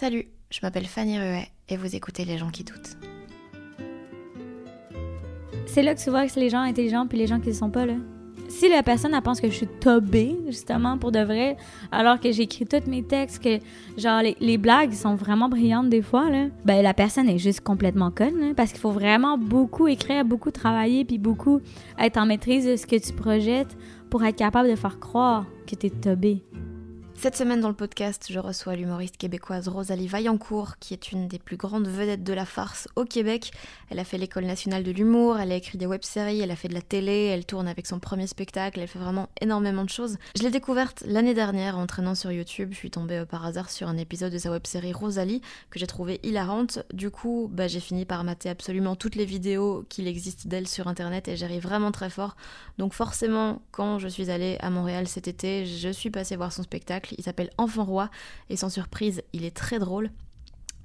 Salut, je m'appelle Fanny Ruet et vous écoutez Les gens qui doutent. C'est là que tu vois que c'est les gens intelligents puis les gens qui ne sont pas là. Si la personne pense que je suis tobée, justement, pour de vrai, alors que j'écris tous mes textes, que genre les, blagues sont vraiment brillantes des fois, ben la personne est juste complètement conne, parce qu'il faut vraiment beaucoup écrire, beaucoup travailler, puis beaucoup être en maîtrise de ce que tu projettes pour être capable de faire croire que t'es tobé. Cette semaine dans le podcast, je reçois l'humoriste québécoise Rosalie Vaillancourt, qui est une des plus grandes vedettes de la farce au Québec. Elle a fait l'école nationale de l'humour, elle a écrit des web-séries, elle a fait de la télé, elle tourne avec son premier spectacle, elle fait vraiment énormément de choses. Je l'ai découverte l'année dernière en traînant sur YouTube. Je suis tombée euh, par hasard sur un épisode de sa web-série Rosalie que j'ai trouvé hilarante. Du coup, bah, j'ai fini par mater absolument toutes les vidéos qu'il existe d'elle sur internet et j'arrive vraiment très fort. Donc forcément, quand je suis allée à Montréal cet été, je suis passée voir son spectacle. Il s'appelle Enfant Roi et sans surprise, il est très drôle.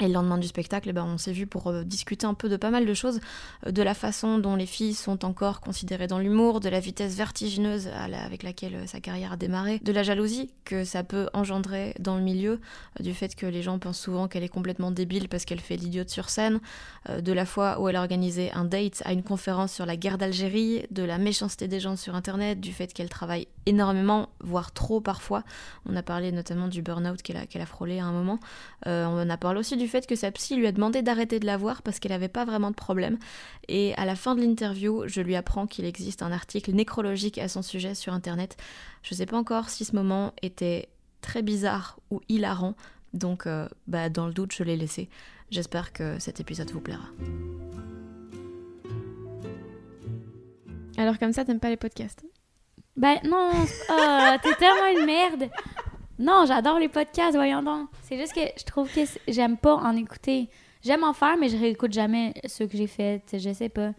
Et le lendemain du spectacle, eh ben, on s'est vu pour euh, discuter un peu de pas mal de choses, euh, de la façon dont les filles sont encore considérées dans l'humour, de la vitesse vertigineuse avec laquelle euh, sa carrière a démarré, de la jalousie que ça peut engendrer dans le milieu, du fait que les gens pensent souvent qu'elle est complètement débile parce qu'elle fait l'idiote sur scène, de la fois où elle a organisé un date à une conférence sur la guerre d'Algérie, de la méchanceté des gens sur Internet, du fait qu'elle travaille énormément, voire trop parfois. On a parlé notamment du burn-out qu'elle a, qu'elle a frôlé à un moment. On a parlé aussi du fait que sa psy lui a demandé d'arrêter de la voir parce qu'elle n'avait pas vraiment de problème. Et à la fin de l'interview, je lui apprends qu'il existe un article nécrologique à son sujet sur Internet. Je sais pas encore si ce moment était très bizarre ou hilarant, donc euh, bah, dans le doute, je l'ai laissé. J'espère que cet épisode vous plaira. Alors comme ça, t'aimes pas les podcasts? Ben non, ah, t'es tellement une merde. Non, j'adore les podcasts, voyons donc. C'est juste que je trouve que j'aime pas en écouter. J'aime en faire, mais je réécoute jamais ceux que j'ai faits. Je sais pas.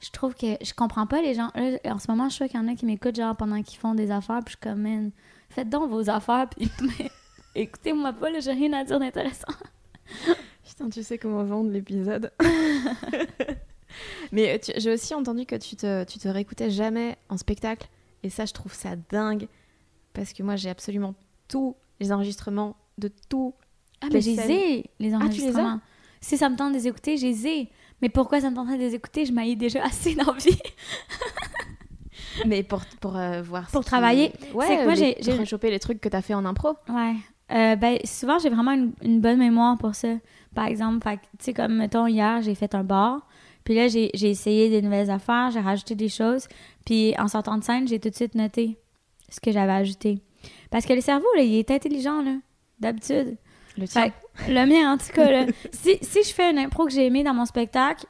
Je trouve que je comprends pas les gens. En ce moment, je sais qu'il y en a qui m'écoutent genre pendant qu'ils font des affaires, puis je suis comme, man, faites donc vos affaires, puis écoutez-moi pas, j'ai rien à dire d'intéressant. Putain, tu sais comment vendre l'épisode. Mais euh, j'ai aussi entendu que tu te, tu te réécoutais jamais en spectacle. Et ça, je trouve ça dingue. Parce que moi, j'ai absolument tous les enregistrements de tout. Ah, Les mais j'ai les les as? enregistrements. Si ça me tente de les écouter, j'ai zé. Mais pourquoi ça me tenterait de les écouter? Je m'aille déjà assez d'envie. Mais pour, pour euh, voir. ce Pour qui- travailler. Ouais, C'est les- j'ai- j'ai- rechoper les trucs que t'as fait en impro. Ouais. Euh, ben, souvent, j'ai vraiment une, une bonne mémoire pour ça. Par exemple, tu sais, comme, mettons, hier, j'ai fait un bar. Puis là, j'ai j'ai essayé des nouvelles affaires, j'ai rajouté des choses. Puis en sortant de scène, j'ai tout de suite noté ce que j'avais ajouté. Parce que le cerveau, là, il est intelligent, là, d'habitude. Le tien. Fait le mien, en tout cas, là. si, si je fais une impro que j'ai aimée dans mon spectacle,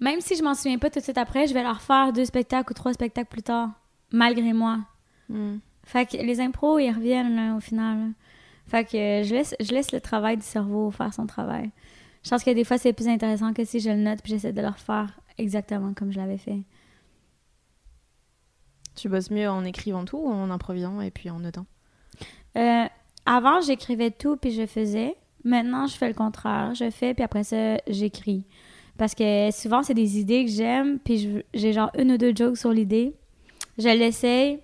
même si je m'en souviens pas tout de suite après, je vais leur faire deux spectacles ou trois spectacles plus tard, malgré moi. Hmm. Fait que les impros, ils reviennent là, au final. là. Fait que euh, je laisse, je laisse le travail du cerveau faire son travail. Je pense que des fois, c'est plus intéressant que si je le note puis j'essaie de le refaire exactement comme je l'avais fait. Tu bosses mieux en écrivant tout ou en improvisant et puis en notant? Euh, avant, j'écrivais tout puis je faisais. Maintenant, je fais le contraire. Je fais puis après ça, j'écris. Parce que souvent, c'est des idées que j'aime puis j'ai genre une ou deux jokes sur l'idée. Je l'essaye.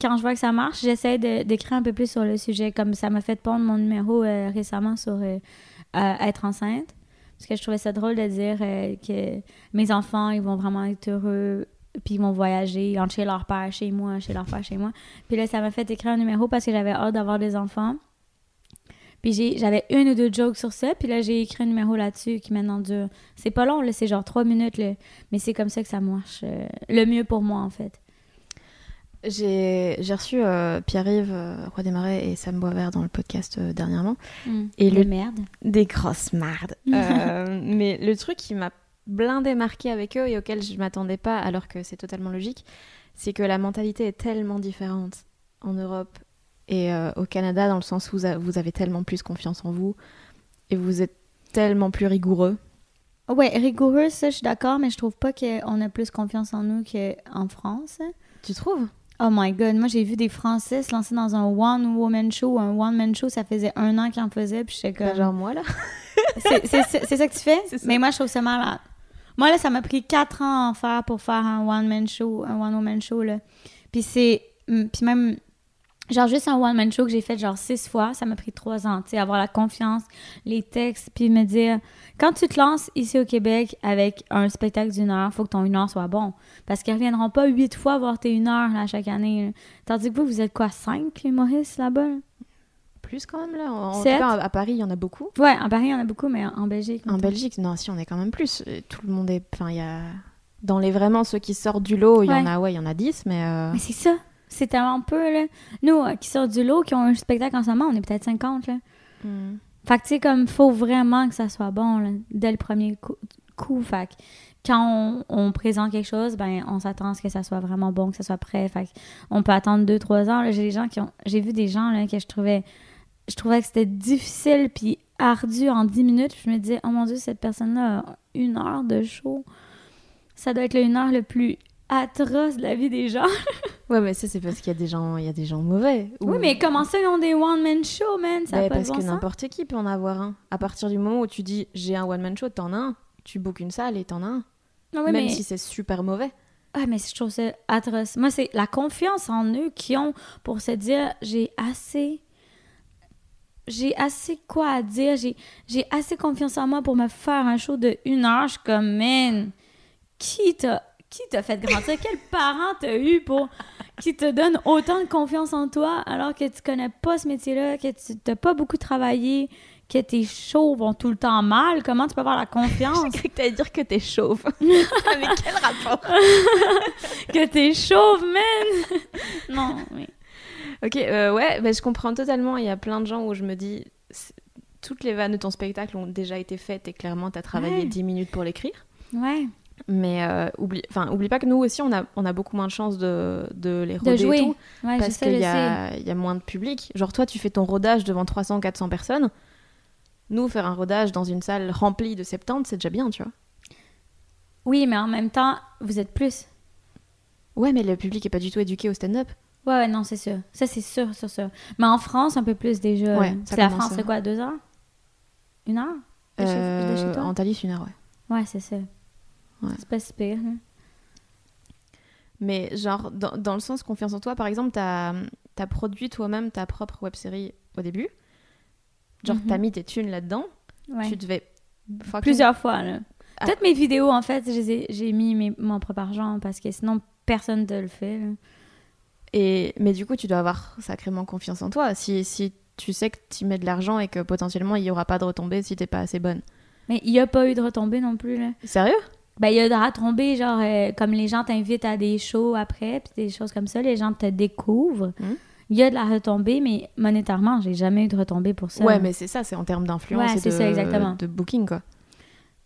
Quand je vois que ça marche, j'essaie de- d'écrire un peu plus sur le sujet. Comme ça m'a fait pondre mon numéro euh, récemment sur euh, être enceinte. Parce que je trouvais ça drôle de dire que mes enfants, ils vont vraiment être heureux puis ils vont voyager entre chez leur père, chez moi, chez leur père, chez moi. Puis là, ça m'a fait écrire un numéro parce que j'avais hâte d'avoir des enfants. Puis j'avais une ou deux jokes sur ça, puis là, j'ai écrit un numéro là-dessus qui maintenant dure. C'est pas long, là, c'est genre trois minutes, là, mais c'est comme ça que ça marche euh, le mieux pour moi, en fait. J'ai reçu euh, Pierre-Yves, euh, Roi des Marais et Sam Boisvert dans le podcast euh, dernièrement. Et Et le- le merde. Des grosses mardes. Euh, mais le truc qui m'a blindé marqué avec eux et auquel je m'attendais pas, alors que c'est totalement logique, c'est que la mentalité est tellement différente en Europe et euh, au Canada, dans le sens où vous, avez tellement plus confiance en vous et vous êtes tellement plus rigoureux. Ouais, rigoureux, ça, je suis d'accord, mais je trouve pas qu'on a plus confiance en nous qu'en France. Tu trouves? Oh my god, moi j'ai vu des Français se lancer dans un one-woman show, un one-man show, ça faisait un an qu'ils en faisaient, puis j'étais comme... Genre moi là. C'est ça que tu fais? Mais moi, je trouve ça malade. Moi, là, ça m'a pris quatre ans à en faire pour faire un one-man show, un one-woman show, là. Puis c'est... hum, Puis même... Genre, juste un one-man show que j'ai fait genre six fois, ça m'a pris trois ans, tu sais, avoir la confiance, les textes, puis me dire... Quand tu te lances ici au Québec avec un spectacle d'une heure, faut que ton une heure soit bon. Parce qu'ils reviendront pas huit fois voir tes une heure, là, chaque année. Tandis que vous, vous êtes quoi, cinq humoristes là-bas? là? Plus quand même là. En, en tout cas, à Paris, il y en a beaucoup. Ouais, en Paris, il y en a beaucoup, mais en Belgique... En Belgique, non, si on est quand même plus. Euh, Tout le monde est. Enfin, il y a. Dans les vraiment ceux qui sortent du lot, il y en a, ouais, il y en a 10, mais. euh, Mais c'est ça. C'est tellement peu, là. Nous, euh, qui sortent du lot, qui ont un spectacle en ce moment, on est peut-être 50, là. hmm. Fait que, tu sais, comme, faut vraiment que ça soit bon, là, dès le premier coup. coup. Fait que, quand on, on présente quelque chose, ben, on s'attend à ce que ça soit vraiment bon, que ça soit prêt. Fait on peut attendre deux, trois ans. là. J'ai des gens qui ont... J'ai vu des gens, là, que je trouvais... Je trouvais que c'était difficile puis ardu en 10 minutes. Je me disais, oh mon Dieu, cette personne-là a une heure de show. Ça doit être le une heure le plus atroce de la vie des gens. Ouais, mais ça, c'est parce qu'il y a des gens, il y a des gens mauvais. Ou- Oui, mais comment ça, ils ont des one-man show, man? Ça Ben, pas parce bon que n'importe qui peut en avoir un. À partir du moment où tu dis j'ai un one man show, t'en as un. Tu bookes une salle et t'en as un. Ah oui, Même mais... si c'est super mauvais. Ah, mais je trouve ça atroce. Moi, c'est la confiance en eux qu'ils ont pour se dire j'ai assez. J'ai assez quoi à dire. J'ai, assez confiance en moi pour me faire un show de une heure. Je suis comme, man, qui t'a, qui t'a fait grandir? Quel parent t'as eu pour. qui te donne autant de confiance en toi alors que tu connais pas ce métier-là, que tu t'as pas beaucoup travaillé, que tes shows vont tout le temps mal? Comment tu peux avoir la confiance? J'ai cru que t'allais dire que t'es chauve. mais quel rapport? Que t'es chauve, man! non, mais. Ok, euh, ouais, je comprends totalement. Il y a plein de gens où je me dis toutes les vannes de ton spectacle ont déjà été faites et clairement t'as travaillé Ouais. 10 minutes pour l'écrire. Ouais. Mais euh, oublie, enfin, oublie pas que nous aussi, on a, on a beaucoup moins de chances de, de les De roder et jouer. tout, Ouais, parce qu'il y, y a moins de public. Genre, toi, tu fais ton rodage devant 300, 400 personnes. Nous, faire un rodage dans une salle remplie de 70, c'est déjà bien, tu vois. Oui, mais en même temps, vous êtes plus. Ouais, mais le public est pas du tout éduqué au stand-up. Ouais, ouais, non, c'est sûr. Ça, c'est sûr, sûr, sûr. Mais en France, un peu plus déjà. Ouais, C'est la France, c'est quoi, deux heures? Une heure? De chez- de chez Euh, toi? en Thalys, une heure, ouais. Ouais, c'est ça. Ouais. C'est pas si pire. hein. Mais genre, dans, dans le sens confiance en toi, par exemple, t'as as produit toi-même ta propre web-série au début. Genre, Mhm. t'as mis tes thunes là-dedans. Ouais. Tu devais... Plusieurs fois, là. Ah. Toutes mes vidéos, en fait, j'ai mis mes- mon propre argent parce que sinon, personne ne le fait. là. Et, mais du coup, tu dois avoir sacrément confiance en toi. Si, si tu sais que tu mets de l'argent et que potentiellement, il y aura pas de retombées si t'es pas assez bonne. Mais il n'y a pas eu de retombées non plus, là. Sérieux? Ben, il y a de retombées, genre, euh, comme les gens t'invitent à des shows après, puis des choses comme ça, les gens te découvrent. Mhm. Il y a de la retombée, mais monétairement, j'ai jamais eu de retombée pour ça. Ouais, mais c'est ça, c'est en termes d'influence Ouais, et c'est de, ça, exactement. de booking, quoi.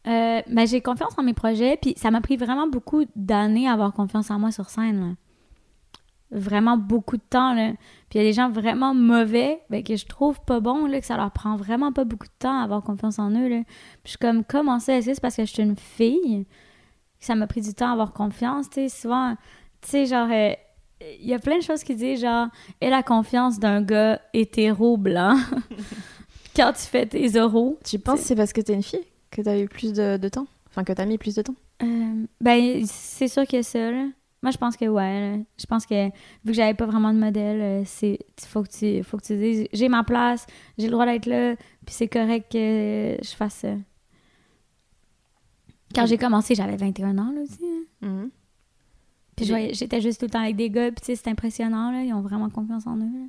Euh, ben, j'ai confiance en mes projets, puis ça m'a pris vraiment beaucoup d'années à avoir confiance en moi sur scène. Vraiment beaucoup de temps. Là. Puis il y a des gens vraiment mauvais, ben, que je trouve pas bons, là, que ça leur prend vraiment pas beaucoup de temps à avoir confiance en eux. Là. Puis je suis comme, comment ça? Est-ce que c'est parce que je suis une fille que ça m'a pris du temps à avoir confiance? Tu sais, souvent, tu sais, genre, euh, il y a plein de choses qui disent, genre, et la confiance d'un gars hétéro blanc quand tu fais tes oraux. Tu penses que c'est parce que t'es une fille que t'as eu plus de, de temps? Enfin, que t'as mis plus de temps? Euh, ben, c'est sûr a ça, là. Moi, je pense que ouais. là. Je pense que vu que j'avais pas vraiment de modèle, euh, c'est faut que tu faut que tu dises j'ai ma place, j'ai le droit d'être là, puis c'est correct que je fasse ça. Quand j'ai commencé, j'avais 21 ans là aussi. hein. Mhm. Puis j'étais juste tout le temps avec des gars, puis tu sais, c'est impressionnant, là. Ils ont vraiment confiance en eux. là.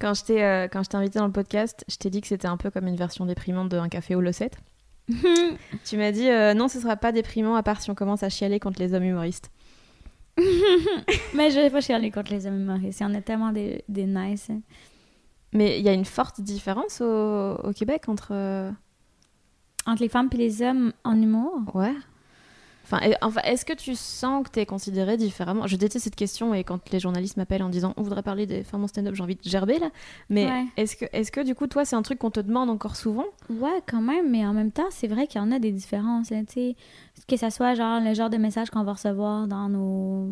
Quand je t'ai euh, quand je t'ai invité dans le podcast, je t'ai dit que c'était un peu comme une version déprimante de Un café au Losset. tu m'as dit euh, non, ce sera pas déprimant à part si on commence à chialer contre les hommes humoristes. Mais je vais pas chialer contre les hommes humoristes. Il y en a tellement des, des nice. Mais il y a une forte différence au, au Québec entre. euh, Entre les femmes et les hommes en humour? Ouais. Enfin, enfin, est-ce que tu sens que tu es considéré différemment? Je déteste cette question et quand les journalistes m'appellent en disant on voudrait parler des femmes en stand-up, j'ai envie de gerber là. Mais Ouais. est-ce que, est que du coup, toi, c'est un truc qu'on te demande encore souvent? Ouais, quand même, mais en même temps, c'est vrai qu'il y en a des différences, là, sais. Que ça soit genre le genre de message qu'on va recevoir dans nos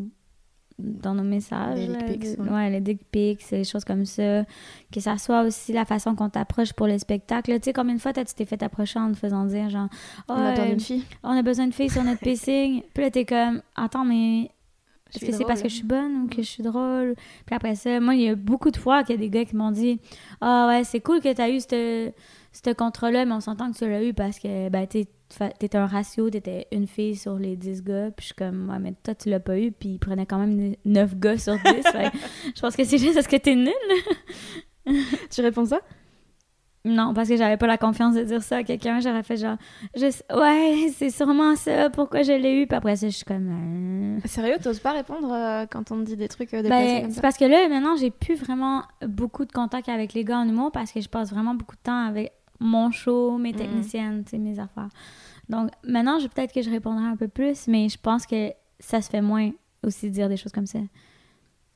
dans nos messages. Les dick pics, de- ouais. ouais. les dick pics, des choses comme ça. Que ça soit aussi la façon qu'on t'approche pour le spectacle. Tu sais, combien de fois tu t'es fait approcher en te faisant dire genre On attend euh, une fille. on a besoin de filles sur notre pacing. Puis là, t'es comme, attends, mais est-ce que c'est parce que je suis bonne ou que je suis drôle? Puis après ça, moi, il y a beaucoup de fois qu'il y a des gars qui m'ont dit, ah ouais, c'est cool que t'as eu ce contrat-là, mais on s'entend que tu l'as eu parce que, ben, fa- t'étais un ratio, t'étais une fille sur les 10 gars. Puis je suis comme, ouais, mais toi, tu l'as pas eu. Puis il prenait quand même 9 gars sur 10. Fait que je pense que c'est juste parce que t'es nul. Tu réponds ça? Non, parce que j'avais pas la confiance de dire ça à quelqu'un. J'aurais fait genre, je ouais, c'est sûrement ça, pourquoi je l'ai eu. Puis après ça, je suis comme. euh. Sérieux, t'oses pas répondre euh, quand on te dit des trucs euh, Ben, c'est parce que là, maintenant, j'ai plus vraiment beaucoup de contact avec les gars en humour parce que je passe vraiment beaucoup de temps avec mon show, mes Mhm. techniciennes, sais, mes affaires. Donc, maintenant, je- peut-être que je répondrai un peu plus, mais je pense que ça se fait moins aussi de dire des choses comme ça.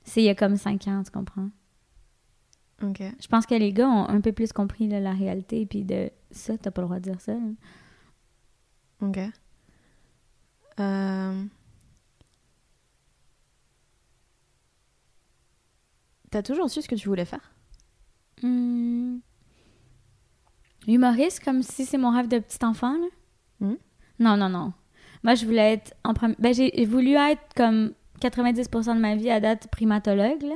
C'est il y a comme cinq ans, tu comprends? Ok. Je pense que les gars ont un peu plus compris là, la réalité, puis de ça, t'as pas le droit de dire ça. Ok. Euh, T'as toujours su ce que tu voulais faire? Hmm. Humoriste, comme si c'est mon rêve de petit enfant, là? Hmm? Non, non, non. Moi, je voulais être en premier... Ben, j'ai voulu être comme 90% de ma vie à date primatologue, là.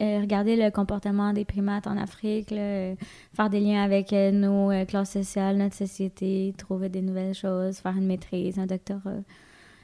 Euh, regarder le comportement des primates en Afrique, là, euh, faire des liens avec euh, nos classes sociales, notre société, trouver des nouvelles choses, faire une maîtrise, un doctorat.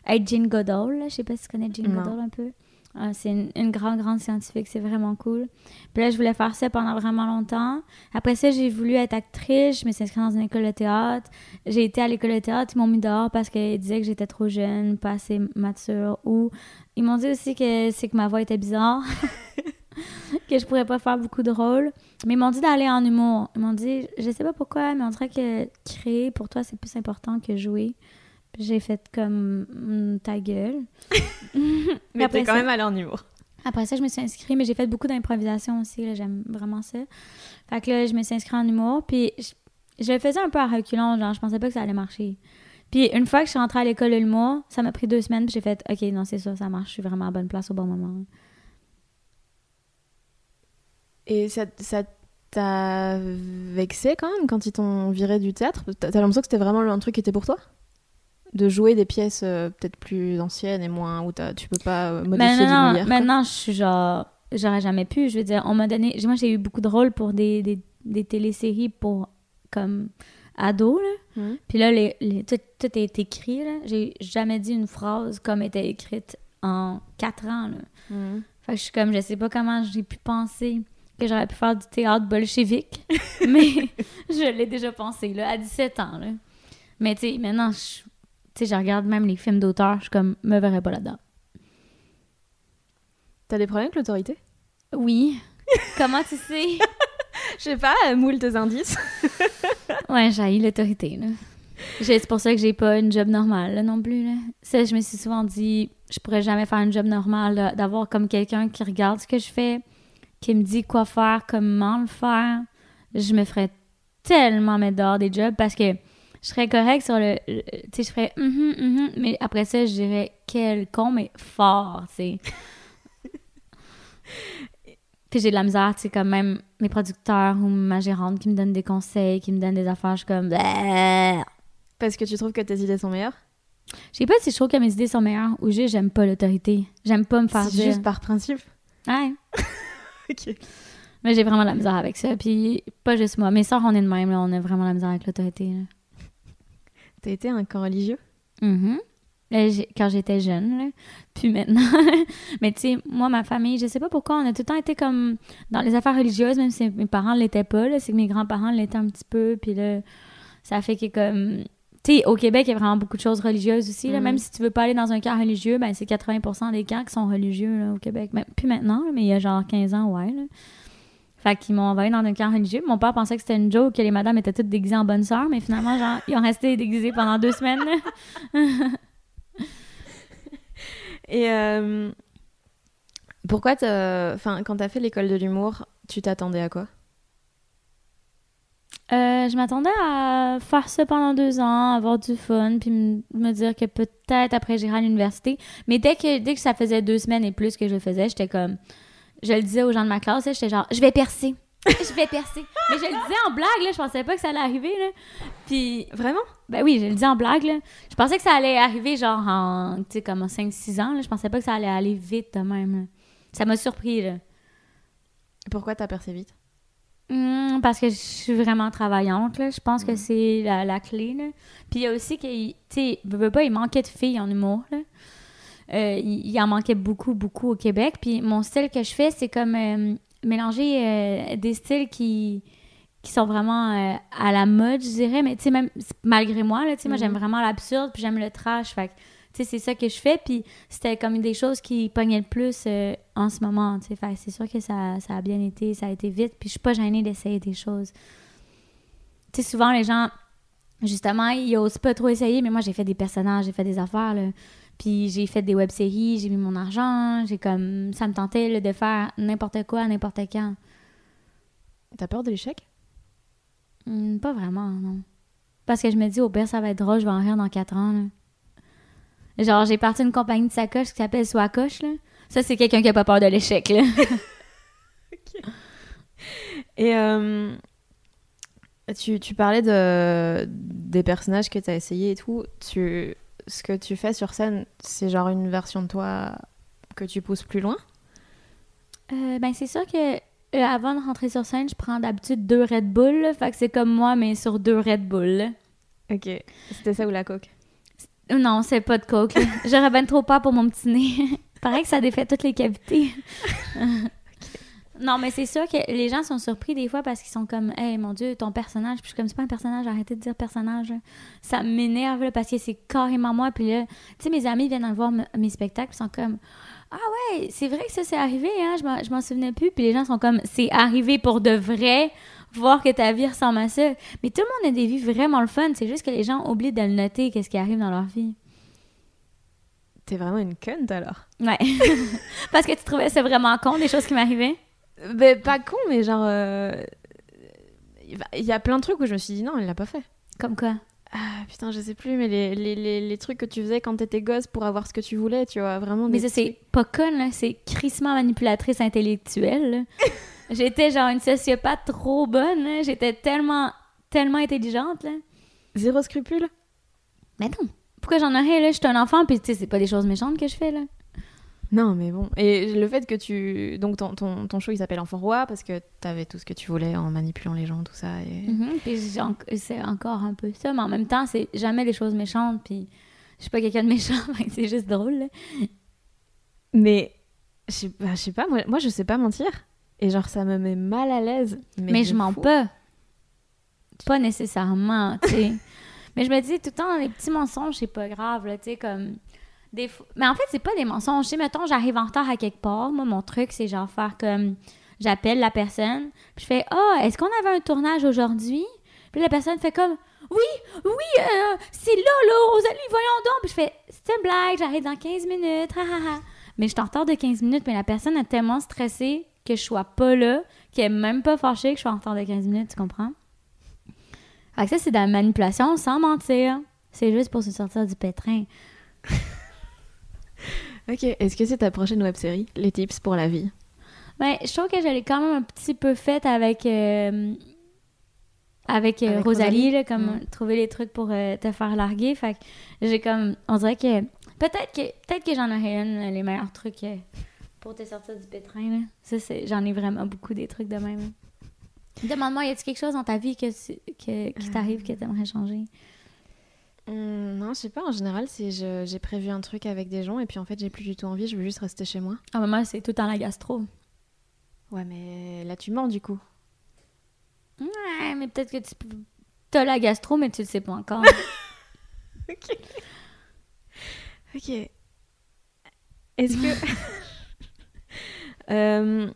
Être Jean Goodall, là. Je sais pas si tu connais Jean. Goodall un peu. Ah, c'est une, grande, grande scientifique, c'est vraiment cool. Puis là, je voulais faire ça pendant vraiment longtemps. Après ça, j'ai voulu être actrice. Je me suis inscrite dans une école de théâtre. J'ai été à l'école de théâtre. Ils m'ont mis dehors parce qu'ils disaient que j'étais trop jeune, pas assez mature. Ou ils m'ont dit aussi que c'est que ma voix était bizarre. que je pourrais pas faire beaucoup de rôles. Mais ils m'ont dit d'aller en humour. Ils m'ont dit, je sais pas pourquoi, mais on dirait que créer pour toi, c'est plus important que jouer. J'ai fait comme Hum, ta gueule. Mais Après t'es quand ça- même allé en humour. après ça, je me suis inscrite, mais j'ai fait beaucoup d'improvisation aussi. J'aime vraiment ça. Fait que là, je me suis inscrite en humour. Puis je, je le faisais un peu à reculons. Genre, je pensais pas que ça allait marcher. Puis une fois que je suis rentrée à l'école de l'humour, ça m'a pris deux semaines. Puis j'ai fait, OK, non, c'est ça, ça marche. Je suis vraiment à bonne place au bon moment. Et ça, ça t'a vexé quand même quand ils t'ont viré du théâtre? T'as t'as l'impression que c'était vraiment un truc qui était pour toi? De jouer des pièces euh, peut-être plus anciennes et moins où tu peux pas euh, modifier Mais du maintenant, je suis genre. J'aurais jamais pu. Je veux dire, on m'a donné. Moi, j'ai eu beaucoup de rôles pour des, des, des téléséries pour. comme. ados, là. Mhm. Puis là, les, les- tout, tout est écrit, là. J'ai jamais dit une phrase comme était écrite en quatre ans, là. Mhm. Fait que je suis comme, je sais pas comment j'ai pu penser que j'aurais pu faire du théâtre bolchevique, mais je l'ai déjà pensé, là, à 17 ans, là. Mais tu sais, maintenant, je, tu sais, je regarde même les films d'auteur, je suis comme, me verrais pas là-dedans. T'as des problèmes avec l'autorité? Oui. Comment tu sais? Je sais pas, moule tes indices. Ouais, j'ai l'autorité, là. C'est pour ça que j'ai pas une job normale, là, non plus, là. Ça, je me suis souvent dit, je pourrais jamais faire une job normale, d'avoir comme quelqu'un qui regarde ce que je fais, qui me dit quoi faire, comment le faire. Je me ferais tellement mettre dehors des jobs parce que je serais correcte sur le... tu sais, je ferais mhm, mhm, mais après ça, je dirais quel con, mais fort, tu sais. Puis j'ai de la misère, tu sais, comme même mes producteurs ou ma gérante qui me donnent des conseils, qui me donnent des affaires, je suis comme... Parce que tu trouves que tes idées sont meilleures? Je sais pas si je trouve que mes idées sont meilleures ou juste j'aime pas l'autorité. J'aime pas me faire dire... juste par principe? Ouais. Ok. Mais j'ai vraiment de la misère avec ça. Puis pas juste moi. Mes soeurs, on est de même, là. On a vraiment de la misère avec l'autorité, là. T'as été à un camp religieux? Là, j'ai- quand j'étais jeune, là. Puis maintenant. mais tu sais, moi, ma famille, je sais pas pourquoi, on a tout le temps été comme dans les affaires religieuses, même si mes parents l'étaient pas. C'est que mes grands-parents l'étaient un petit peu. Puis là, ça fait que comme. Tu sais, au Québec, il y a vraiment beaucoup de choses religieuses aussi. Là. Mhm. Même si tu veux pas aller dans un camp religieux, ben c'est 80% des camps qui sont religieux là, au Québec. Puis maintenant, là, mais il y a genre 15 ans, ouais. Là. Fait qu'ils m'ont envoyé dans un camp religieux. Mon père pensait que c'était une joke, que les madames étaient toutes déguisées en bonne sœur, mais finalement, genre, ils ont resté déguisés pendant deux semaines. Et euh, pourquoi, enfin, quand t'as fait l'école de l'humour, tu t'attendais à quoi? Euh, je m'attendais à faire ça pendant deux ans, avoir du fun, puis me me dire que peut-être après j'irai à l'université. Mais dès que, dès que ça faisait deux semaines et plus que je le faisais, j'étais comme. Je le disais aux gens de ma classe, j'étais genre, je vais percer. Je vais percer. Mais je le disais en blague, là, je pensais pas que ça allait arriver, là. Puis, Vraiment? Ben oui, je le dis en blague, là. Je pensais que ça allait arriver, genre, en, tu sais, comme en 5-6 ans, là. Je pensais pas que ça allait aller vite, de même, là. Ça m'a surpris, là. Pourquoi t'as percé vite? Hmm, parce que je suis vraiment travaillante, là. Je pense que c'est la, la clé, là. Puis il y a aussi que, tu sais, pas, il manquait de filles en humour, là. Euh, il, en manquait beaucoup, beaucoup au Québec. Puis mon style que je fais, c'est comme euh, mélanger euh, des styles qui, qui sont vraiment à la mode, je dirais. Mais tu sais, même malgré moi, là, tu sais, moi, j'aime vraiment l'absurde, puis j'aime le trash. Fait que, tu sais, c'est ça que je fais. Puis c'était comme des choses qui pognaient le plus en ce moment, tu sais. Fait c'est sûr que ça, ça a bien été, ça a été vite. Puis je suis pas gênée d'essayer des choses. Tu sais, souvent, les gens, justement, ils osent pas trop essayer, mais moi, j'ai fait des personnages, j'ai fait des affaires, là. Puis j'ai fait des web-séries, j'ai mis mon argent, j'ai comme... Ça me tentait là, de faire n'importe quoi, n'importe quand. T'as peur de l'échec? Hmm, pas vraiment, non. Parce que je me dis, au pire, ça va être drôle, je vais en rire dans quatre ans, là. Genre, j'ai parti une compagnie de sacoche qui s'appelle Swacoche, là. Ça, c'est quelqu'un qui a pas peur de l'échec, là. Et euh, tu, tu parlais de, des personnages que t'as essayé et tout. Tu, ce que tu fais sur scène, c'est genre une version de toi que tu pousses plus loin? Euh, ben, c'est sûr que euh, avant de rentrer sur scène, je prends d'habitude deux Red Bull, là. Fait que c'est comme moi, mais sur deux Red Bull, là. Ok. C'était ça ou la coque Non, c'est pas de coke. J'aurais ben trop peur pour mon petit nez. Pareil que ça défait toutes les cavités. non, mais c'est sûr que les gens sont surpris des fois parce qu'ils sont comme, hey, mon Dieu, ton personnage. Puis je suis comme, c'est pas un personnage, arrêtez de dire personnage. là. Ça m'énerve là, parce que c'est carrément moi. Puis là, tu sais, mes amis viennent voir mes spectacles, ils sont comme, ah ouais, c'est vrai que ça c'est arrivé, hein, je m'en- je m'en souvenais plus. Puis les gens sont comme, c'est arrivé pour de vrai, voir que ta vie ressemble à ça. Mais tout le monde a des vies vraiment le fun. C'est juste que les gens oublient de le noter, qu'est-ce qui arrive dans leur vie. T'es vraiment une cunt alors Ouais. Parce que tu trouvais ça vraiment con, des choses qui m'arrivaient? Ben, pas con, mais genre. euh, Il y a plein de trucs où je me suis dit non, elle l'a pas fait. Comme quoi? Ah putain, je sais plus, mais les, les, les, les trucs que tu faisais quand t'étais gosse pour avoir ce que tu voulais, tu vois, vraiment. Mais des ça, c'est pas con, là. C'est crissement manipulatrice intellectuelle. là. J'étais genre une sociopathe trop bonne, là. J'étais tellement, tellement intelligente, là. Zéro scrupule? Mais non. Pourquoi j'en aurais, là? Je suis un enfant, puis tu sais, c'est pas des choses méchantes que je fais, là. Non, mais bon. Et le fait que tu. Donc, ton, ton, ton show, il s'appelle Enfant Roi parce que t'avais tout ce que tu voulais en manipulant les gens, tout ça. Et... Mhm, Puis c'est encore un peu ça, mais en même temps, c'est jamais des choses méchantes, puis je suis pas quelqu'un de méchant, c'est juste drôle, là. Mais. Je sais bah, je sais pas, moi, moi, je sais pas mentir. Et genre, ça me met mal à l'aise. Mais, je mens fou. pas. Pas nécessairement, tu sais. mais je me dis tout le temps, les petits mensonges, c'est pas grave, là, tu sais, comme... Mais en fait, c'est pas des mensonges. Sais, mettons, j'arrive en retard à quelque part. Moi, mon truc, c'est genre faire comme... J'appelle la personne, puis je fais « Ah, est-ce qu'on avait un tournage aujourd'hui? » Puis la personne fait comme « Oui, oui, euh, c'est là, là, Rosalie, voyons donc! » Puis je fais « C'est une blague, j'arrive dans 15 minutes, ha, ha, ha. » Mais je suis en retard de 15 minutes, mais la personne est tellement stressée que je sois pas là, qu'elle est même pas fâchée que je sois en retard de 15 minutes, tu comprends? Fait que ça, c'est de la manipulation sans mentir. C'est juste pour se sortir du pétrin. Ok, est-ce que c'est ta prochaine web série Les tips pour la vie? Mais je trouve que je l'ai quand même un petit peu faite avec, euh, avec, euh, Avec Rosalie, Rosalie? là, comme Mm. trouver les trucs pour euh, te faire larguer. Fait que j'ai comme. On dirait que. Peut-être que, peut que j'en aurais une, les meilleurs trucs euh, pour te sortir du pétrin. Là. Ça, c'est, j'en ai vraiment beaucoup des trucs de même. Demande-moi, y a-t-il quelque chose dans ta vie que, tu- que- qui t'arrive que t'aimerais changer? Hum, non, je sais pas. En général, c'est j'ai prévu un truc avec des gens et puis en fait, j'ai plus du tout envie. Je veux juste rester chez moi. Ah, mais moi, c'est tout temps la gastro. Ouais, mais là, tu mens du coup. Ouais, mais peut-être que tu t'as la gastro, mais tu le sais pas encore. Ok. Ok. Est-ce que. Euh,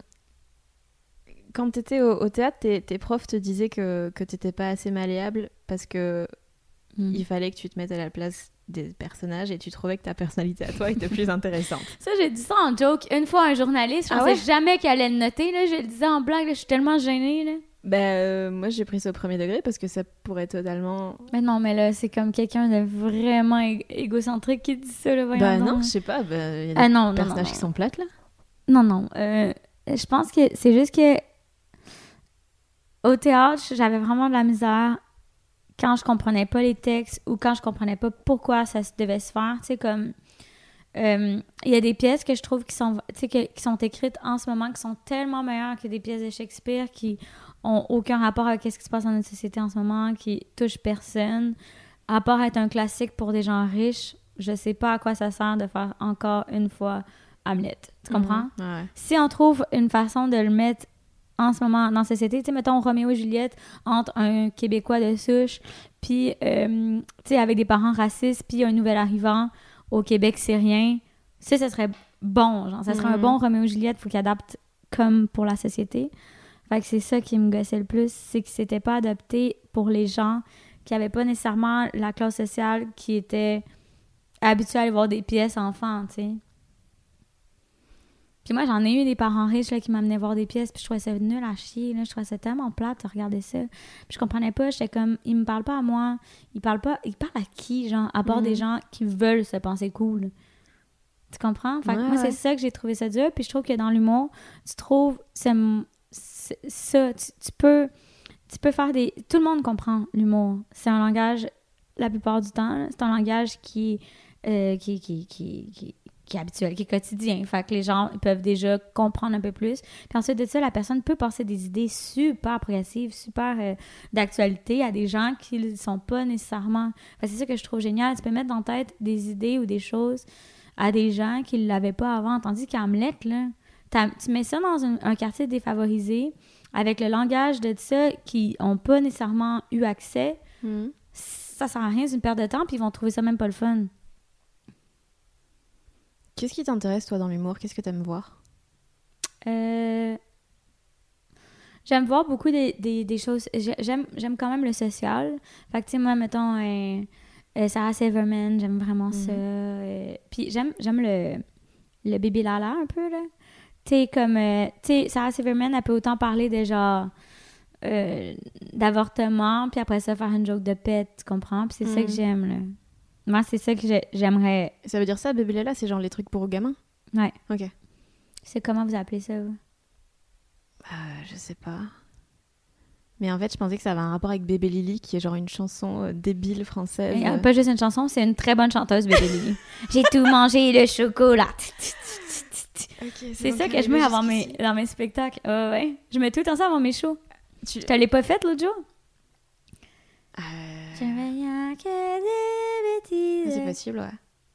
Quand t'étais au, au théâtre, tes, tes profs te disaient que, que t'étais pas assez malléable parce que Hmm. il fallait que tu te mettes à la place des personnages et tu trouvais que ta personnalité à toi était plus intéressante. Ça, j'ai dit ça en joke. Une fois, un journaliste, je Ah pensais ouais? jamais qu'elle allait le noter. Là. Je le disais en blague, là, je suis tellement gênée. Là. Ben, euh, moi, j'ai pris ça au premier degré parce que ça pourrait totalement. Mais non, mais là, c'est comme quelqu'un de vraiment égocentrique qui dit ça. Là, Bah donc. non, je sais pas. ben, Il y a des Ah non, non, non, personnages non. qui sont plates là. Non, non. euh, je pense que c'est juste que au théâtre, j'avais vraiment de la misère quand je comprenais pas les textes ou quand je comprenais pas pourquoi ça devait se faire. Tu sais, comme. euh, Il y a des pièces que je trouve qui sont, que- qui sont écrites en ce moment qui sont tellement meilleures que des pièces de Shakespeare qui ont aucun rapport avec ce qui se passe dans notre société en ce moment, qui touchent personne. À part être un classique pour des gens riches, je sais pas à quoi ça sert de faire encore une fois Hamlet. Tu comprends? Ouais. si on trouve une façon de le mettre en ce moment dans la société, tu sais, mettons Roméo et Juliette entre un Québécois de souche, puis, euh, tu sais, avec des parents racistes, puis un nouvel arrivant au Québec syrien, ça, ça serait bon, genre, ça serait un Mhm. bon Roméo et Juliette, faut qu'il adapte comme pour la société. Fait que c'est ça qui me gossait le plus, c'est que c'était pas adapté pour les gens qui avaient pas nécessairement la classe sociale qui était habituée à aller voir des pièces enfants, tu sais. Puis moi, j'en ai eu des parents riches là, qui m'amenaient voir des pièces, puis je trouvais ça nul à chier. Là. Je trouvais ça tellement plate de regarder ça. Puis je comprenais pas, j'étais comme, ils me parlent pas à moi. Ils parlent pas, ils parlent à qui, genre, à part des gens qui veulent se penser cool? Tu comprends? Fait que Ouais, moi, c'est ça que j'ai trouvé ça dur. Puis je trouve que dans l'humour, tu trouves ce- ça. Tu, tu peux, tu peux faire des. Tout le monde comprend l'humour. C'est un langage, la plupart du temps, c'est un langage qui, euh, qui, qui, qui, qui, qui est habituel, qui est quotidien. Fait que les gens peuvent déjà comprendre un peu plus. Puis ensuite de ça, la personne peut passer des idées super progressives, super euh, d'actualité à des gens qui ne sont pas nécessairement. Fait c'est ça que je trouve génial. Tu peux mettre dans la tête des idées ou des choses à des gens qui ne l'avaient pas avant. Tandis qu'Hamlet, là, tu mets ça dans un, un quartier défavorisé avec le langage de ça qui n'ont pas nécessairement eu accès. Mhm. Ça sert à rien, c'est une perte de temps, puis ils vont trouver ça même pas le fun. Qu'est-ce qui t'intéresse toi dans l'humour? Qu'est-ce que t'aimes voir? Euh, J'aime voir beaucoup des, des, des choses. j'ai- J'aime, j'aime quand même le social. Fait que, tu sais, moi, mettons, euh, euh, Sarah Silverman, j'aime vraiment Mhm. ça. puis j'aime, j'aime le, le bébé Lala un peu, là. Tu sais, comme. euh, tu sais, Sarah Silverman, elle peut autant parler de genre. d'avortement, puis après ça, faire une joke de pète, tu comprends? Puis c'est ça Mhm. que j'aime, là. Moi, c'est ça que j'ai- j'aimerais. Ça veut dire ça, Bébé Lala, c'est genre les trucs pour gamins? Ouais. Ok. C'est comment vous appelez ça, vous? Euh, je sais pas. Mais en fait, je pensais que ça avait un rapport avec Bébé Lily, qui est genre une chanson euh, débile française. Et, euh, pas juste une chanson, c'est une très bonne chanteuse, Bébé Lily. J'ai tout mangé, le chocolat. C'est ça que je mets avant mes, dans mes spectacles. Ouais, ouais. Je mets tout temps ça avant mes shows. Tu... L'ai pas faite l'autre jour? Rien que des bêtises. C'est possible, ouais.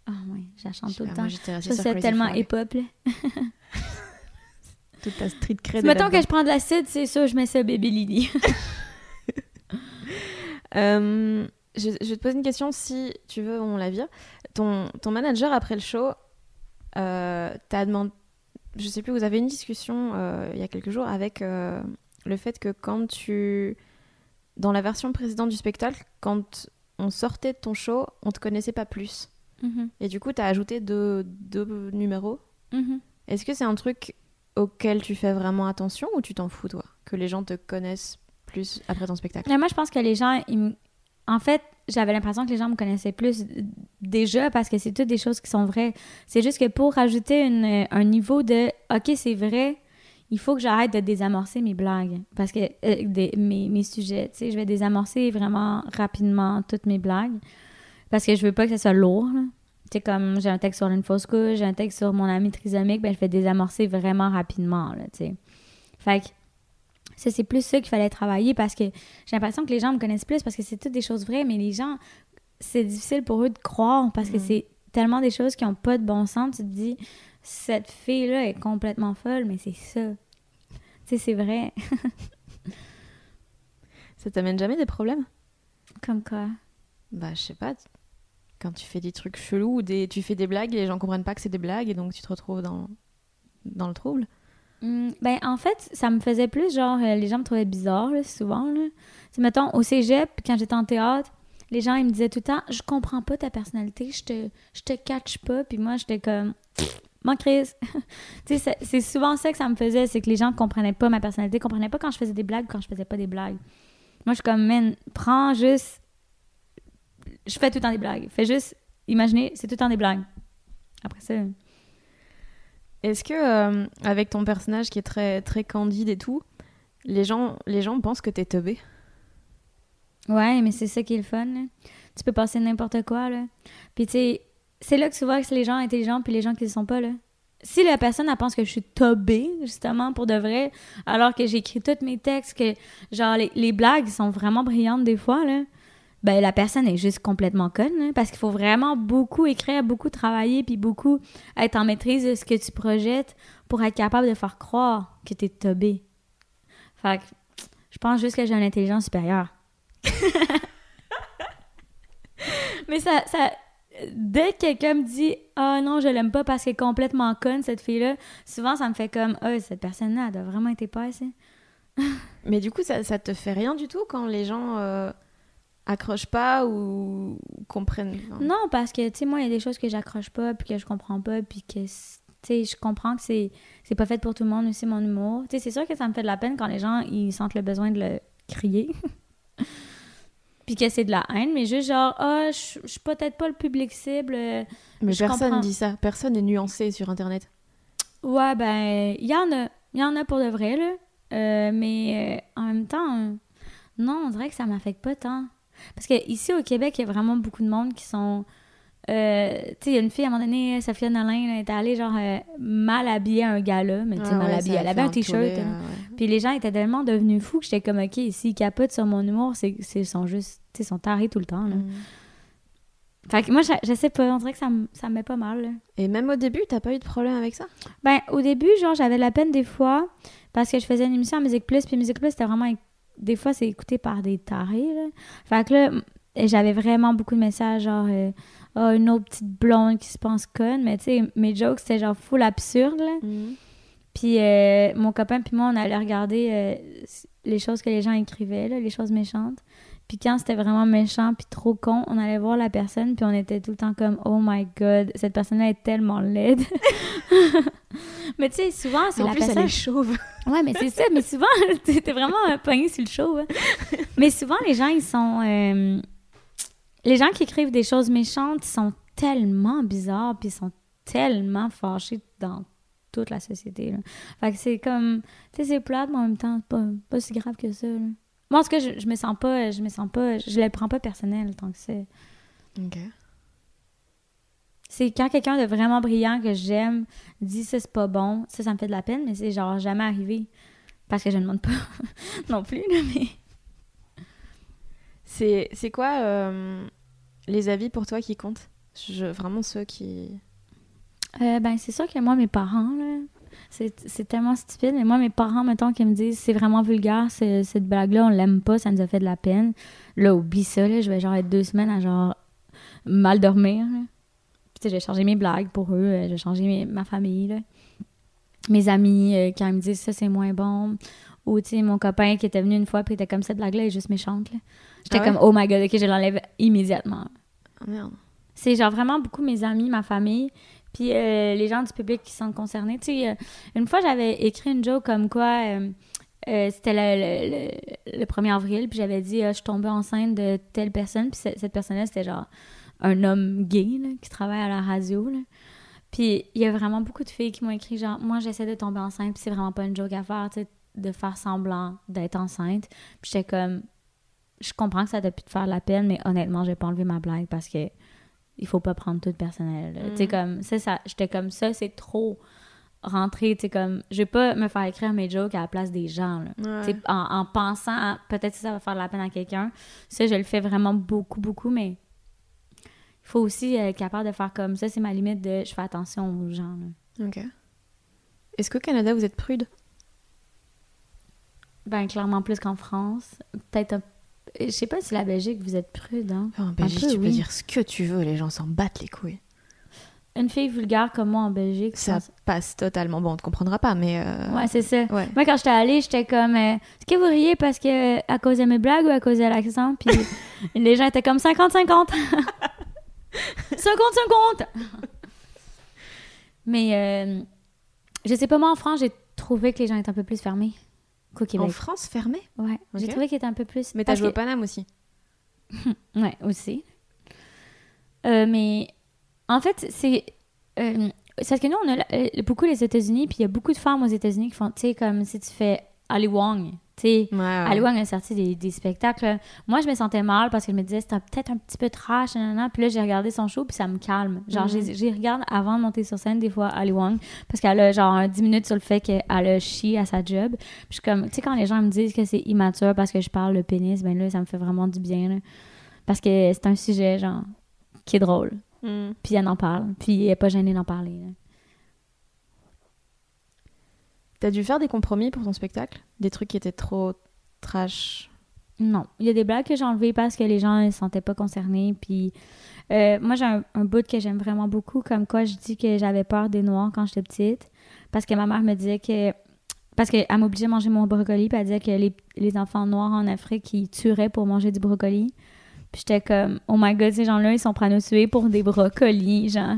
Ah oui, je la chante tout le temps. Je Crazy tellement hip-hop. Toute ta street cred. Mettons que je prends de l'acide, c'est ça, je mets ça Bébé Lily. Euh, je, je vais te poser une question, si tu veux, on la vire. Ton, ton manager, après le show, euh, t'a demandé... Je sais plus, vous avez une discussion euh, il y a quelques jours avec euh, le fait que quand tu... Dans la version précédente du spectacle, quand on sortait de ton show, on te connaissait pas plus. Mhm, Et du coup, t'as ajouté deux, deux numéros. mhm. Est-ce que c'est un truc auquel tu fais vraiment attention ou tu t'en fous, toi Que les gens te connaissent plus après ton spectacle? Moi, je pense que les gens, ils en fait, j'avais l'impression que les gens me connaissaient plus déjà parce que c'est toutes des choses qui sont vraies. C'est juste que pour rajouter une- un niveau de OK, c'est vrai, il faut que j'arrête de désamorcer mes blagues. Parce que euh, des- mes, mes sujets, tu sais, je vais désamorcer vraiment rapidement toutes mes blagues. Parce que je veux pas que ça soit lourd. Tu sais, comme j'ai un texte sur une fausse couche, j'ai un texte sur mon ami trisomique, ben je vais désamorcer vraiment rapidement, là, tu sais. Fait que ça, c'est plus ça qu'il fallait travailler parce que j'ai l'impression que les gens me connaissent plus parce que c'est toutes des choses vraies, mais les gens c'est difficile pour eux de croire parce que Mm. c'est tellement des choses qui ont pas de bon sens. Tu te dis, cette fille-là est complètement folle, mais c'est ça. Tu sais, c'est vrai. Ça t'amène jamais des problèmes? Comme quoi? Bah, je sais pas. Quand tu fais des trucs chelous ou des... tu fais des blagues et les gens comprennent pas que c'est des blagues et donc tu te retrouves dans, dans le trouble. Hmm, ben, en fait, ça me faisait plus genre, euh, les gens me trouvaient bizarre, là, souvent. Là. Sais, mettons, au cégep, quand j'étais en théâtre, les gens, ils me disaient tout le temps, je comprends pas ta personnalité, je te, je te catch pas. Puis moi, j'étais comme, moi, Chris. tu sais, c'est- souvent ça que ça me faisait, c'est que les gens comprenaient pas ma personnalité, comprenaient pas quand je faisais des blagues, quand je faisais pas des blagues. Moi, je suis comme, man, prends juste. Je fais tout le temps des blagues. Fais juste, imaginez, c'est tout le temps des blagues. Après ça. Est-ce que, euh, avec ton personnage qui est très, très candide et tout, les gens, les gens pensent que t'es teubé? Ouais, mais c'est ça qui est le fun. là. Tu peux passer n'importe quoi, là. Puis, tu sais, c'est là que souvent que c'est les gens intelligents puis les gens qui ne sont pas, là. Si la personne, pense que je suis tobée, justement, pour de vrai, alors que j'écris tous mes textes, que, genre, les, blagues sont vraiment brillantes des fois, là, ben, la personne est juste complètement conne, là, parce qu'il faut vraiment beaucoup écrire, beaucoup travailler, puis beaucoup être en maîtrise de ce que tu projettes pour être capable de faire croire que t'es tobé. Fait que, je pense juste que j'ai une intelligence supérieure. Mais ça, dès que quelqu'un me dit Ah non, je l'aime pas parce qu'elle est complètement conne, cette fille-là, souvent ça me fait comme Ah, cette personne-là, elle doit vraiment être épaisse. Mais du coup, ça, ça te fait rien du tout quand les gens euh, accrochent pas ou, comprennent Non, parce que, tu sais, moi, il y a des choses que j'accroche pas, puis que je comprends pas, puis que, tu sais, je comprends que c'est c'est pas fait pour tout le monde aussi, mon humour. Tu sais, c'est sûr que ça me fait de la peine quand les gens, ils sentent le besoin de le crier. puis que c'est de la haine, mais juste genre, ah, je je suis peut-être pas le public cible. euh, Mais personne comprends. dit ça. Personne n'est nuancé sur Internet. Ouais, ben, il y en a. Il y en a pour de vrai, là. Euh, mais euh, en même temps, euh, non, on dirait que ça m'affecte pas tant. Parce que ici au Québec, il y a vraiment beaucoup de monde qui sont. Euh, tu sais, il y a une fille à un moment donné, Sophia Nolin, elle était allée genre euh, mal habillée à un gala, mais tu sais, Ah mal ouais, habillée. Elle avait un t-shirt. hein. ouais. Puis les gens étaient tellement devenus fous que j'étais comme, ok, s'ils capotent sur mon humour, c'est ils sont juste. Tu sais, ils sont tarés tout le temps, là. Mm. Fait que moi, je, je sais pas, on dirait que ça, me- ça me met pas mal, là. Et même au début, t'as pas eu de problème avec ça? Ben, au début, genre, j'avais de la peine des fois parce que je faisais une émission à Musique Plus, puis Musique Plus, c'était vraiment. Des fois, c'est écouté par des tarés, là. Fait que là, j'avais vraiment beaucoup de messages, genre, euh, Ah, une autre petite blonde qui se pense conne, mais tu sais, mes jokes, c'était genre full absurde, là. Puis euh, mon copain puis moi, on allait regarder euh, les choses que les gens écrivaient, là, les choses méchantes. Puis quand c'était vraiment méchant puis trop con, on allait voir la personne puis on était tout le temps comme oh my god, cette personne-là est tellement laide. mais tu sais, souvent c'est la plus, personne. elle est chauve. Ouais, mais c'est ça. Mais souvent, t'es vraiment pogné sur le show. hein. Mais souvent, les gens, ils sont. Les gens qui écrivent des choses méchantes sont tellement bizarres, puis ils sont tellement fâchés dans toute la société. Là. Fait que c'est comme. Tu sais, c'est plate, mais en même temps, c'est pas, pas si grave que ça. là. Moi, en tout cas, je, je me sens pas. Je me sens pas. Je le prends pas personnel tant que c'est. Ok. C'est quand quelqu'un de vraiment brillant que j'aime dit ça c'est pas bon, ça ça me fait de la peine, mais c'est genre jamais arrivé. Parce que je ne demande pas non plus, là, mais. C'est c'est quoi euh, les avis pour toi qui comptent? Vraiment ceux qui. Euh, ben, c'est sûr que moi, mes parents, là, c'est tellement stupide, mais moi, mes parents, mettons, qui me disent c'est vraiment vulgaire, ce- cette blague-là, on l'aime pas, ça nous a fait de la peine. Là, oublie ça, je vais genre être deux semaines à genre mal dormir. là. Puis, mes blagues pour eux, euh, j'ai changé ma famille. Mes amis, euh, quand ils me disent ça, c'est moins bon. Ou, tu sais, mon copain qui était venu une fois, puis était comme cette blague-là est juste méchante. J'étais Ah ouais? comme, oh my god, ok, je l'enlève immédiatement. Oh merde. C'est genre vraiment beaucoup mes amis, ma famille, puis euh, les gens du public qui sont concernés. Tu sais, euh, une fois, j'avais écrit une joke comme quoi euh, c'était le, le- le- le 1er avril, puis j'avais dit, Ah, je suis tombée enceinte de telle personne, puis ce- cette personne-là, c'était genre un homme gay là, qui travaille à la radio. là. Puis il y a vraiment beaucoup de filles qui m'ont écrit, genre, moi, j'essaie de tomber enceinte, puis c'est vraiment pas une joke à faire, tu sais, de faire semblant d'être enceinte. Puis j'étais comme, je comprends que ça t'a pu te faire la peine, mais honnêtement, j'ai pas enlevé ma blague parce que il faut pas prendre tout personnel. Tu sais, comme, c'est ça, j'étais comme ça, c'est trop rentré, tu sais, comme, je vais pas me faire écrire mes jokes à la place des gens, là. Ouais. En, en pensant, à- peut-être que ça va faire de la peine à quelqu'un. Ça, je le fais vraiment beaucoup, beaucoup, mais faut aussi être capable de faire comme ça. C'est ma limite de je fais attention aux gens. là. Ok. Est-ce qu'au Canada, vous êtes prude? Ben, clairement plus qu'en France. Peut-être un... Je sais pas si la Belgique, vous êtes prude, hein? En Belgique, peu, tu peux oui. dire ce que tu veux, les gens s'en battent les couilles. Une fille vulgaire comme moi en Belgique, Ça pense- passe totalement. Bon, on ne comprendra pas, mais. euh, Ouais, c'est ça. ouais. Moi, quand j'étais allée, j'étais comme euh, Est-ce que vous riez parce que à cause de mes blagues ou à cause de l'accent? Puis les gens étaient comme 50-50. 50-50 Mais euh, je sais pas, moi en France, j'ai trouvé que les gens étaient un peu plus fermés qu'au En. France, fermé Ouais, j'ai trouvé qu'ils étaient un peu plus. Mais t'as joué au Paname aussi. Ouais, aussi. Euh, mais en fait, c'est. Euh, c'est parce que nous, on a euh, beaucoup les États-Unis, puis il y a beaucoup de femmes aux États-Unis qui font, tu sais, comme si tu fais Ali Wong, sais. Ouais, ouais. A sorti des, des spectacles. Moi, je me sentais mal parce que je me disais, c'était peut-être un petit peu trash, nanana. Puis là, j'ai regardé son show, puis ça me calme. Genre, Mhm. j'ai j'ai regarde avant de monter sur scène, des fois, Ali Wong, parce qu'elle a genre un 10 minutes sur le fait qu'elle a chié à sa job. Puis je suis comme, tu sais, quand les gens me disent que c'est immature parce que je parle le pénis, ben là, ça me fait vraiment du bien, là. Parce que c'est un sujet, genre, qui est drôle. Hmm. Puis elle en parle. Puis elle est pas gênée d'en parler, là. T'as dû faire des compromis pour ton spectacle? Des trucs qui étaient trop trash? Non. Il y a des blagues que j'ai enlevées parce que les gens ne se sentaient pas concernés. Puis euh, moi, j'ai un, bout que j'aime vraiment beaucoup, comme quoi je dis que j'avais peur des noirs quand j'étais petite. Parce que ma mère me disait que. Parce qu'elle m'obligeait à manger mon brocoli, puis elle disait que les, les enfants noirs en Afrique, ils tueraient pour manger du brocoli. Puis j'étais comme, oh my god, ces gens-là, ils sont prêts à nous tuer pour des brocolis, genre.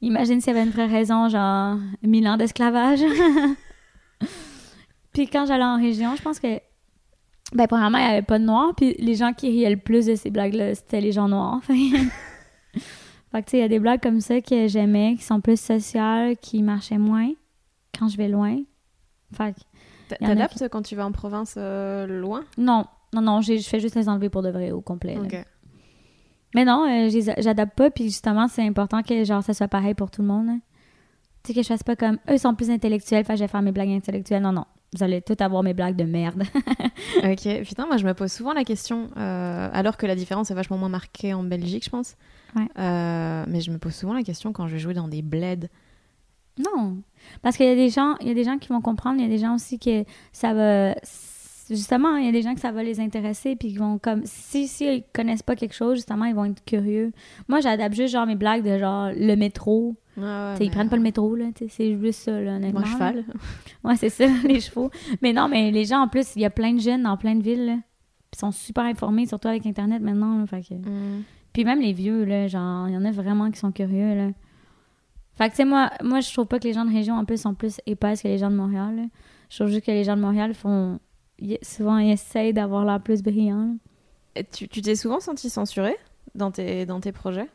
Imagine s'il y avait une vraie raison, genre, mille ans d'esclavage. puis quand j'allais en région, je pense que ben, premièrement, il n'y avait pas de noirs, puis les gens qui riaient le plus de ces blagues-là, c'était les gens noirs. Fait que, tu sais, il y a des blagues comme ça que j'aimais, qui sont plus sociales, qui marchaient moins quand je vais loin. Fait que, T'adaptes quand tu vas en province euh, loin? Non, non, non, je fais juste les enlever pour de vrai au complet. là. Mais non, euh, j'adapte pas, puis justement, c'est important que genre ça soit pareil pour tout le monde. là. Tu sais, que je fasse pas comme eux sont plus intellectuels, fait je vais faire mes blagues intellectuelles. Non, non. Vous allez tout avoir mes blagues de merde. Ok, putain, moi je me pose souvent la question, euh, alors que la différence est vachement moins marquée en Belgique, je pense. Ouais. Euh, mais je me pose souvent la question quand je vais jouer dans des bleds. Non, parce qu'il y a des gens, il y a des gens qui vont comprendre, il y a des gens aussi que ça va justement, il y a des gens que ça va les intéresser puis qui vont comme si si ils connaissent pas quelque chose, justement, ils vont être curieux. Moi, j'adapte juste genre mes blagues de genre le métro, Ouais, ouais, ils prennent pas le métro là, c'est juste ça là, honnêtement. Moi, cheval. Ouais, c'est ça, les chevaux. Mais non, mais les gens en plus, il y a plein de jeunes dans plein de villes là. Ils sont super informés, surtout avec internet maintenant là, fait que Mm. puis même les vieux, là, genre, il y en a vraiment qui sont curieux, là. Fait que, tu sais, moi, moi, je trouve pas que les gens de région, en plus, sont plus épaisses que les gens de Montréal, là. Je trouve juste que les gens de Montréal font... souvent, ils essayent d'avoir l'air plus brillants, là. Et Tu t'es souvent senti censuré dans tes, dans tes projets?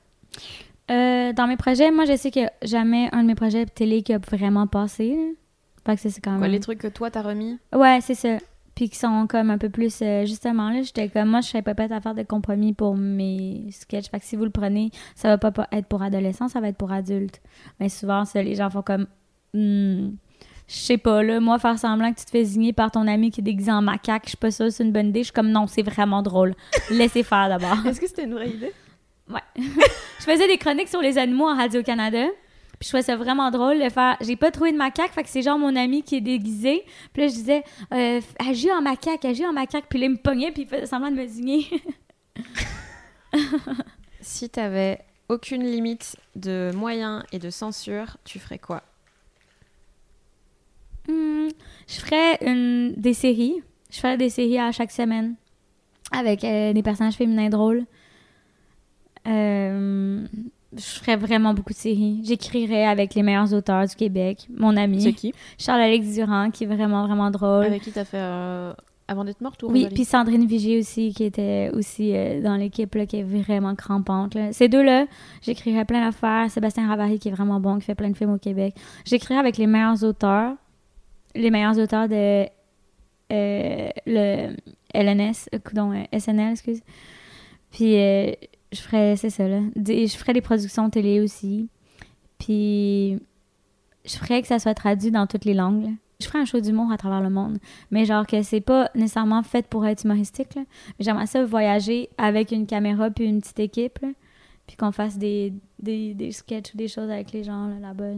Euh, dans mes projets, moi, je sais que jamais un de mes projets télé qui a vraiment passé. Fait que c'est quand même... Quoi, Les trucs que toi t'as remis? Ouais, c'est ça. Puis qui sont comme un peu plus... euh, justement, là, j'étais comme... Moi, je serais pas prête à faire de compromis pour mes sketchs. Fait que si vous le prenez, ça va pas être pour adolescents, ça va être pour adultes. Mais souvent, ça, les gens font comme... Hmm, je sais pas, là, moi, faire semblant que tu te fais zigner par ton ami qui est déguisé en macaque, je suis pas sûre c'est une bonne idée. Je suis comme, non, c'est vraiment drôle. Laissez faire d'abord. Est-ce que c'était une vraie idée? Ouais. je faisais des chroniques sur les animaux en Radio-Canada. Puis je trouvais ça vraiment drôle de faire. J'ai pas trouvé de macaque, fait que c'est genre mon ami qui est déguisé. Puis là, je disais, euh, agis en macaque, agis en macaque. Puis là, il me pognait, puis il faisait semblant de me zigner. Si t'avais aucune limite de moyens et de censure, tu ferais quoi? Hmm, je ferais une, des séries. Je ferais des séries à chaque semaine avec euh, des personnages féminins drôles. Euh, je ferais vraiment beaucoup de séries. J'écrirais avec les meilleurs auteurs du Québec. Mon ami, C'est qui? Charles-Alex Durand, qui est vraiment, vraiment drôle. Avec qui t'as fait euh, Avant d'être morte ou Oui, puis Sandrine Vigier aussi, qui était aussi euh, dans l'équipe, là, qui est vraiment crampante. là. Ces deux-là, j'écrirais plein d'affaires. Sébastien Ravary, qui est vraiment bon, qui fait plein de films au Québec. J'écrirais avec les meilleurs auteurs, les meilleurs auteurs de euh, le LNS, euh, euh, SNL, excuse. Puis je ferais, c'est ça, là. Je ferais des productions télé aussi. Puis je ferais que ça soit traduit dans toutes les langues. Je ferais un show d'humour à travers le monde. Mais genre que c'est pas nécessairement fait pour être humoristique. Là. J'aimerais ça voyager avec une caméra puis une petite équipe. Puis qu'on fasse des, des, des sketchs ou des choses avec les gens là, là-bas.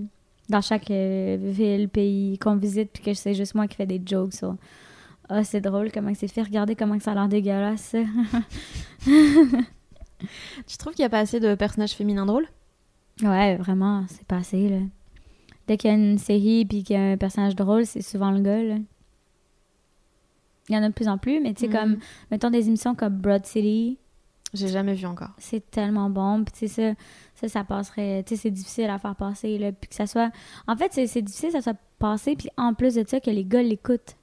Dans chaque euh, ville, pays qu'on visite, puis que c'est juste moi qui fais des jokes sur. Ah, c'est drôle comment c'est fait. Regardez comment ça a l'air dégueulasse. Tu trouves qu'il n'y a pas assez de personnages féminins drôles? Ouais, vraiment, c'est pas assez, là. Dès qu'il y a une série puis qu'il y a un personnage drôle, c'est souvent le gars, là. Il y en a de plus en plus, mais tu sais, Mhm. comme, mettons des émissions comme Broad City, J'ai jamais vu encore. c'est tellement bon. Puis, tu sais, ça, ça, ça passerait. Tu sais, c'est difficile à faire passer, là. Puis que ça soit. En fait, c'est difficile que ça soit passé, puis en plus de ça, que les gars l'écoutent.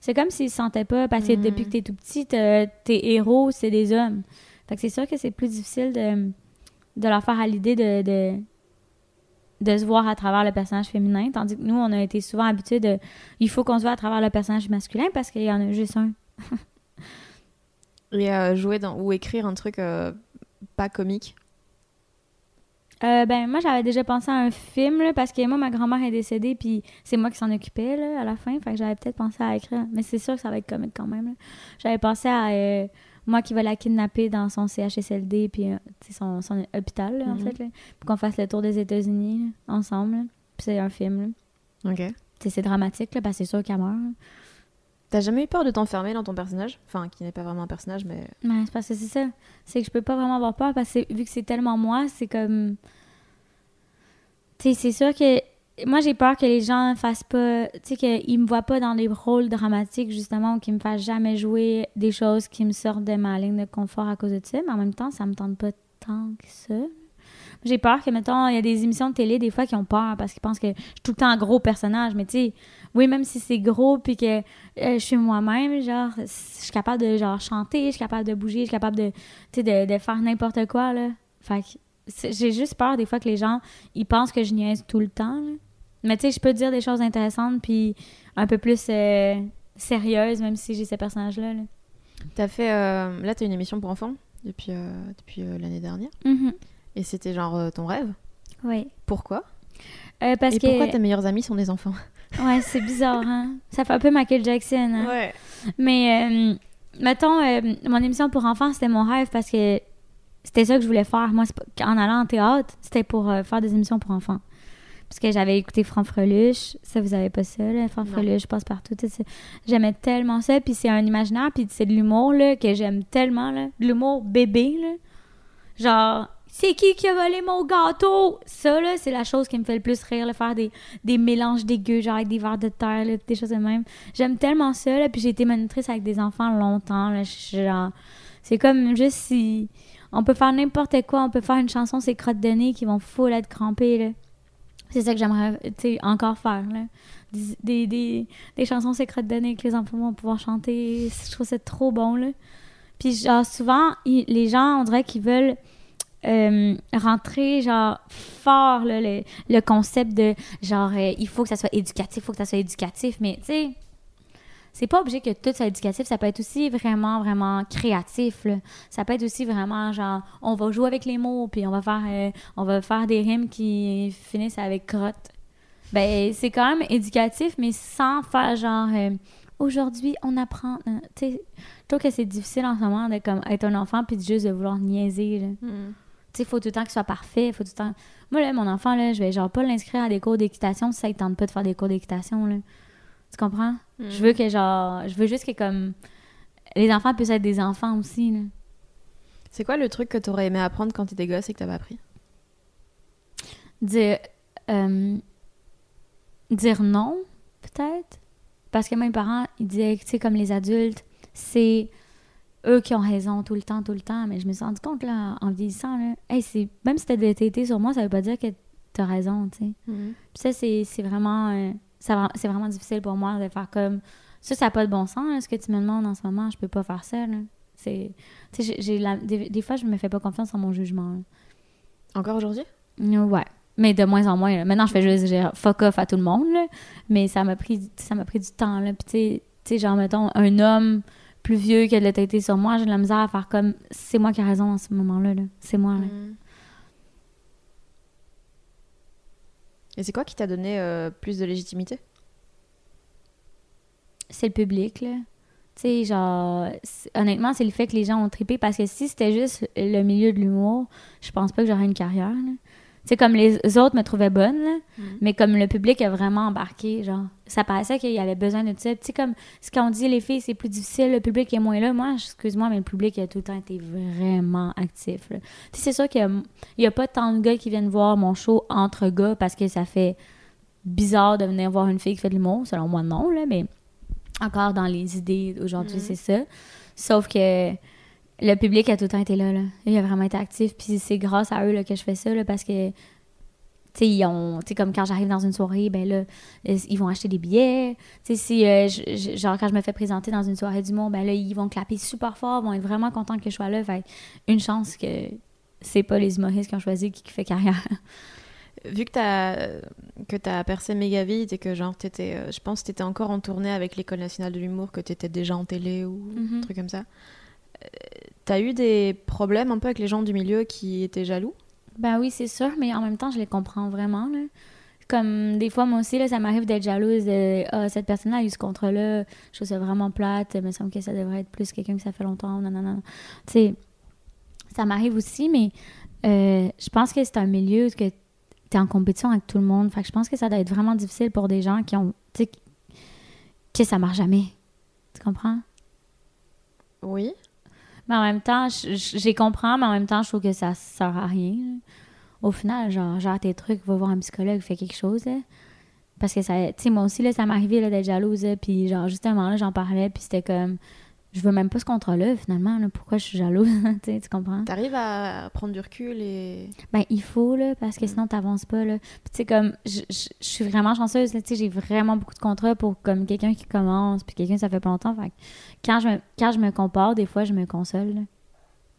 C'est comme s'ils se sentaient pas, parce que Mhm. depuis que t'es tout petit, tes héros, c'est des hommes. Fait que c'est sûr que c'est plus difficile de, de leur faire à l'idée de, de, de se voir à travers le personnage féminin, tandis que nous, on a été souvent habitués de. Il faut qu'on se voit à travers le personnage masculin parce qu'il y en a juste un. Et jouer dans, ou écrire un truc euh, pas comique. Euh, ben, moi, j'avais déjà pensé à un film, là, parce que moi, ma grand-mère est décédée, puis c'est moi qui s'en occupais, là, à la fin. Fait que j'avais peut-être pensé à écrire. Mais c'est sûr que ça va être comique quand même. J'avais pensé à euh, moi qui va la kidnapper dans son CHSLD, puis euh, son, son hôpital, là, en Mhm. fait, là. Puis qu'on fasse le tour des États-Unis, ensemble. Puis c'est un film, là. Ok. C'est dramatique, là, parce que c'est sûr qu'elle meurt. T'as jamais eu peur de t'enfermer dans ton personnage? Enfin, qui n'est pas vraiment un personnage, mais. Ouais, c'est parce que c'est ça. C'est que je peux pas vraiment avoir peur parce que vu que c'est tellement moi, c'est comme. Tu sais, c'est sûr que. Moi, j'ai peur que les gens fassent pas. Tu sais, qu'ils me voient pas dans des rôles dramatiques, justement, ou qu'ils me fassent jamais jouer des choses qui me sortent de ma ligne de confort à cause de ça. Mais en même temps, ça me tente pas tant que ça. J'ai peur que, mettons, il y a des émissions de télé, des fois, qui ont peur parce qu'ils pensent que je suis tout le temps un gros personnage. Mais tu sais, oui, même si c'est gros, puis que euh, je suis moi-même, genre, je suis capable de, genre, chanter, je suis capable de bouger, je suis capable de, tu sais, de, de faire n'importe quoi, là. Fait que j'ai juste peur, des fois, que les gens, ils pensent que je niaise tout le temps, là. Mais tu sais, je peux dire des choses intéressantes, puis un peu plus euh, sérieuses, même si j'ai ce personnage-là, là. T'as fait. euh, Là, t'as une émission pour enfants depuis, euh, depuis l'année dernière. Mhm. Et c'était genre euh, ton rêve? Oui. Pourquoi? Euh, parce Et que... pourquoi tes meilleurs amis sont des enfants? Ouais, c'est bizarre, hein? Ça fait un peu Michael Jackson, hein? Ouais. Mais, euh, mettons, euh, mon émission pour enfants, c'était mon rêve parce que c'était ça que je voulais faire. Moi, en allant en théâtre, c'était pour faire des émissions pour enfants. Parce que j'avais écouté Franfreluche. Ça, vous avez pas ça, là? Franfreluche, passe partout. J'aimais tellement ça. Puis c'est un imaginaire, puis c'est de l'humour, là, que j'aime tellement, là. De l'humour bébé, là. Genre, c'est qui qui a volé mon gâteau? Ça, là, c'est la chose qui me fait le plus rire, là, faire des, mélanges dégueux, genre avec des vers de terre, des choses de même. J'aime tellement ça, là, puis j'ai été monitrice avec des enfants longtemps, là. C'est comme juste si... On peut faire n'importe quoi, on peut faire une chanson, c'est crottes de nez qui vont full être crampées, là. C'est ça que j'aimerais, tu sais, encore faire, là. Des, chansons, c'est crottes de nez que les enfants vont pouvoir chanter. Je trouve ça trop bon, là. Puis, genre, souvent, les gens, on dirait qu'ils veulent euh, rentrer, genre, fort, le, le concept de, genre, euh, il faut que ça soit éducatif, il faut que ça soit éducatif. Mais, tu sais, c'est pas obligé que tout soit éducatif. Ça peut être aussi vraiment, vraiment créatif. Ça peut être aussi vraiment, genre, on va jouer avec les mots, puis on va faire, euh, on va faire des rimes qui finissent avec crotte. Ben, c'est quand même éducatif, mais sans faire, genre... Aujourd'hui, on apprend. tu sais, je trouve que c'est difficile en ce moment de comme, être un enfant puis de juste de vouloir niaiser. Tu sais, il faut tout le temps qu'il soit parfait. Faut tout le temps... Moi, là, mon enfant, là, je vais genre pas l'inscrire à des cours d'équitation si ça ne tente pas de faire des cours d'équitation. là. Tu comprends? Je veux que, genre, je veux juste que, comme, les enfants puissent être des enfants aussi. Là. C'est quoi le truc que t'aurais aimé apprendre quand t'étais gosse et que t'as pas appris? Dire, euh, dire non, peut-être? Parce que mes parents, ils disaient, tu sais, comme les adultes, c'est eux qui ont raison tout le temps, tout le temps. Mais je me suis rendu compte, là, en vieillissant, là, hey, c'est, même si t'as des TT sur moi, ça veut pas dire que t'as raison, tu sais. Puis ça, c'est, vraiment, euh, c'est vraiment difficile pour moi de faire comme, ça, ça n'a pas de bon sens, là, ce que tu me demandes en ce moment, je peux pas faire ça, là. C'est, tu sais, la- des, des fois, je me fais pas confiance en mon jugement, là. Encore aujourd'hui? Ouais. Mais de moins en moins. là. Maintenant, je fais juste genre, fuck off à tout le monde. là. Mais ça m'a pris, ça m'a pris du temps. Là. Puis, tu sais- tu sais, genre, mettons, un homme plus vieux qui a de l'autorité sur moi, j'ai de la misère à faire comme c'est moi qui ai raison en ce moment-là. là. C'est moi. là. Et c'est quoi qui t'a donné euh, plus de légitimité? C'est le public. Là. Tu sais, genre, honnêtement, c'est le fait que les gens ont trippé parce que si c'était juste le milieu de l'humour, je pense pas que j'aurais une carrière. là. Tu sais, comme les autres me trouvaient bonne, là, mais comme le public a vraiment embarqué, genre, ça paraissait qu'il y avait besoin de ça. Tu sais, comme, ce qu'on dit, les filles, c'est plus difficile, le public est moins là. Moi, excuse-moi, mais le public a tout le temps été vraiment actif. là. Tu sais, c'est sûr qu'il y a, pas tant de gars qui viennent voir mon show entre gars parce que ça fait bizarre de venir voir une fille qui fait de l'humour. Selon moi, non, là, mais encore dans les idées d'aujourd'hui, c'est ça. Sauf que le public a tout le temps été là, là. Il a vraiment été actif. Puis c'est grâce à eux là, que je fais ça, là, parce que, tu sais, ils ont... Tu sais, comme quand j'arrive dans une soirée, ben là, ils vont acheter des billets. Tu sais, si, euh, je- genre, quand je me fais présenter dans une soirée d'humour, ben là, ils vont clapper super fort, vont être vraiment contents que je sois là. Fait une chance que c'est pas les humoristes qui ont choisi qui, qui fait carrière. Vu que t'as que t'as percé méga vite et que genre t'étais, euh, je pense que t'étais encore en tournée avec l'école nationale de l'humour, que t'étais déjà en télé ou un truc comme ça. T'as eu des problèmes un peu avec les gens du milieu qui étaient jaloux? Ben oui, c'est sûr, mais en même temps, je les comprends vraiment. Là. Comme des fois, moi aussi, là, ça m'arrive d'être jalouse de Ah, cette personne-là a eu ce contrat-là, je trouve ça vraiment plate, il me semble que ça devrait être plus quelqu'un que ça fait longtemps, non, non, non. Tu sais, ça m'arrive aussi, mais euh, je pense que c'est un milieu que tu es en compétition avec tout le monde. Fait que je pense que ça doit être vraiment difficile pour des gens qui ont. Tu sais, que ça marche jamais. Tu comprends? Oui. Mais en même temps, j'y comprends, mais en même temps, je trouve que ça sert à rien. Au final, genre, gère tes trucs, va voir un psychologue, fais quelque chose. là. Parce que ça, tu sais, moi aussi, là, ça m'arrivait d'être jalouse. Puis, genre, justement, là, j'en parlais, puis c'était comme, je veux même pas ce contrat-là, finalement. là, pourquoi je suis jalouse? tu comprends? T'arrives à prendre du recul et Ben, il faut, là, parce que sinon, t'avances pas, là. Puis, tu sais, comme, je suis vraiment chanceuse, là, tu sais, j'ai vraiment beaucoup de contrats pour, comme, quelqu'un qui commence, puis quelqu'un, ça fait pas longtemps. Fait quand je me, quand je me compare, des fois, je me console, là.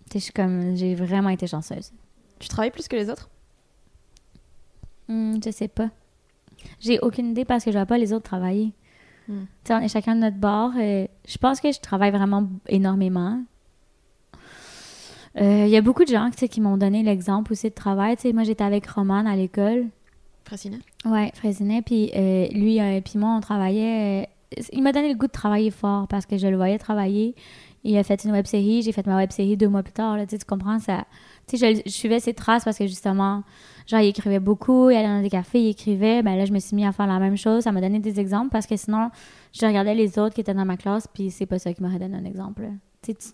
Tu sais, je suis comme, j'ai vraiment été chanceuse. tu travailles plus que les autres? Hmm, je sais pas. J'ai aucune idée parce que je vois pas les autres travailler. Tu sais, on est chacun de notre bord. euh, je pense que je travaille vraiment énormément. Euh, Il y a beaucoup de gens qui m'ont donné l'exemple aussi de travail. Moi, j'étais avec Roman à l'école. Fraissinet Ouais, Frésinet. Puis euh, lui euh, puis moi, on travaillait. euh, il m'a donné le goût de travailler fort parce que je le voyais travailler. Il a fait une web série. J'ai fait ma web série deux mois plus tard. Là, tu comprends ça. Tu sais, je, je suivais ses traces parce que justement, genre, il écrivait beaucoup. Il allait dans des cafés, il écrivait. Ben là, je me suis mis à faire la même chose. Ça m'a donné des exemples parce que sinon, je regardais les autres qui étaient dans ma classe. Puis c'est pas ça qui m'aurait donné un exemple. Tu sais, tu-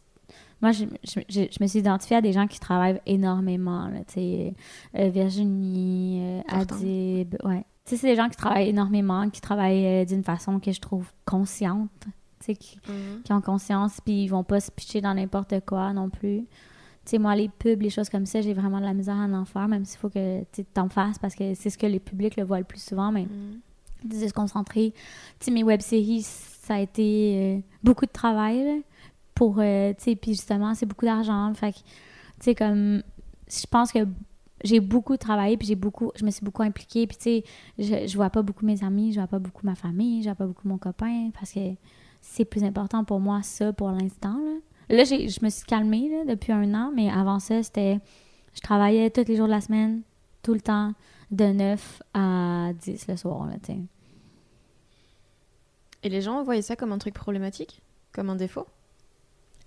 moi, je, je, me suis identifiée à des gens qui travaillent énormément. Là, tu sais, euh, Virginie, euh. Adib, ouais. Tu sais, c'est des gens qui travaillent énormément, qui travaillent euh, d'une façon que je trouve consciente. Tu sais, qui, qui ont conscience, puis ils vont pas se pitcher dans n'importe quoi non plus. Tu sais, moi, les pubs, les choses comme ça, j'ai vraiment de la misère à en faire, même s'il faut que tu t'en fasses, parce que c'est ce que les publics le voient le plus souvent, mais de se concentrer. Tu sais, mes web-séries, ça a été euh, beaucoup de travail, là, pour, euh, tu sais, puis justement, c'est beaucoup d'argent, fait que, tu sais, comme, je pense que j'ai beaucoup travaillé, puis j'ai beaucoup, je me suis beaucoup impliquée, puis tu sais, je, je vois pas beaucoup mes amis, je vois pas beaucoup ma famille, je vois pas beaucoup mon copain, parce que c'est plus important pour moi, ça, pour l'instant, là. Là, j'ai- je me suis calmée, là, depuis un an, mais avant ça, c'était, je travaillais tous les jours de la semaine, tout le temps, de 9 à 10 le soir, là, tu. Et les gens voyaient ça comme un truc problématique? Comme un défaut?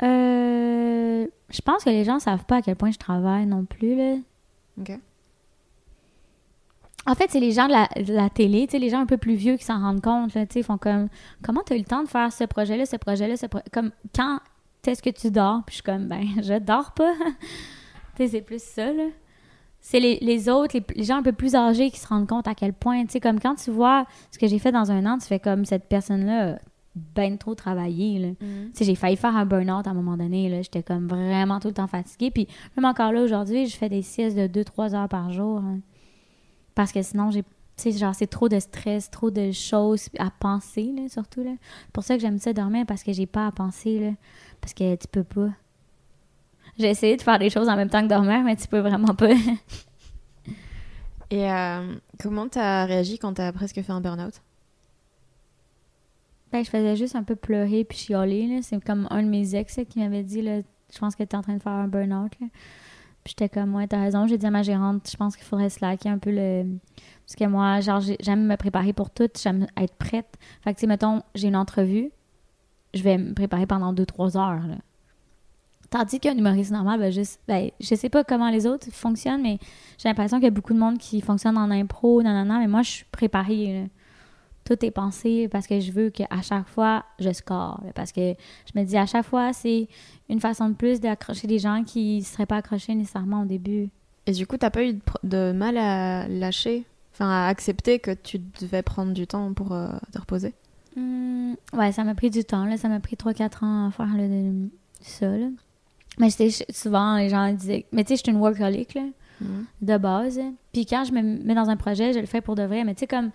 Euh, je pense que les gens savent pas à quel point je travaille non plus, là. Ok. En fait, c'est les gens de la, de la télé, tu sais, les gens un peu plus vieux qui s'en rendent compte, là, tu sais, ils font comme, comment t'as eu le temps de faire ce projet-là, ce projet-là, ce pro- comme, quand est-ce que tu dors? Puis je suis comme, ben, je dors pas. tu sais, c'est plus ça, là. C'est les, les autres, les, les gens un peu plus âgés qui se rendent compte à quel point, tu sais, comme quand tu vois ce que j'ai fait dans un an, tu fais comme, cette personne-là ben trop travaillé, là. Tu sais, j'ai failli faire un burn-out à un moment donné, là. J'étais comme vraiment tout le temps fatiguée. Puis même encore là, aujourd'hui, je fais des siestes de 2-3 heures par jour. hein. Parce que sinon, j'ai... Tu sais, genre, c'est trop de stress, trop de choses à penser, là, surtout, là. C'est pour ça que j'aime ça dormir, parce que j'ai pas à penser, là. Parce que tu peux pas. J'ai essayé de faire des choses en même temps que dormir, mais tu peux vraiment pas. Et euh, comment t'as réagi quand t'as presque fait un burn-out? Ben, je faisais juste un peu pleurer puis chialer. là. C'est comme un de mes ex là, qui m'avait dit là, Je pense que tu es en train de faire un burn-out. là. Puis j'étais comme Ouais, t'as raison. J'ai dit à ma gérante Je pense qu'il faudrait slacker un peu le. Parce que moi, genre, j'ai- j'aime me préparer pour tout. J'aime être prête. Fait que, tu mettons, j'ai une entrevue. je vais me préparer pendant 2-3 heures. Tandis qu'un humoriste normal, ben, juste, ben, je sais pas comment les autres fonctionnent, mais j'ai l'impression qu'il y a beaucoup de monde qui fonctionne en impro, nanana, mais moi, je suis préparée. Tout est pensé parce que je veux qu'à chaque fois, je score. Parce que je me dis, à chaque fois, c'est une façon de plus d'accrocher des gens qui ne seraient pas accrochés nécessairement au début. Et du coup, t'as pas eu de, de mal à lâcher? Enfin, à accepter que tu devais prendre du temps pour euh, te reposer Hmm, ouais, ça m'a pris du temps. Là. Ça m'a pris 3-4 ans à faire le- ça. Là. Mais souvent, les gens disaient. Mais tu sais, je suis une workaholic là, de base. Puis quand je me mets dans un projet, je le fais pour de vrai. Mais tu sais, comme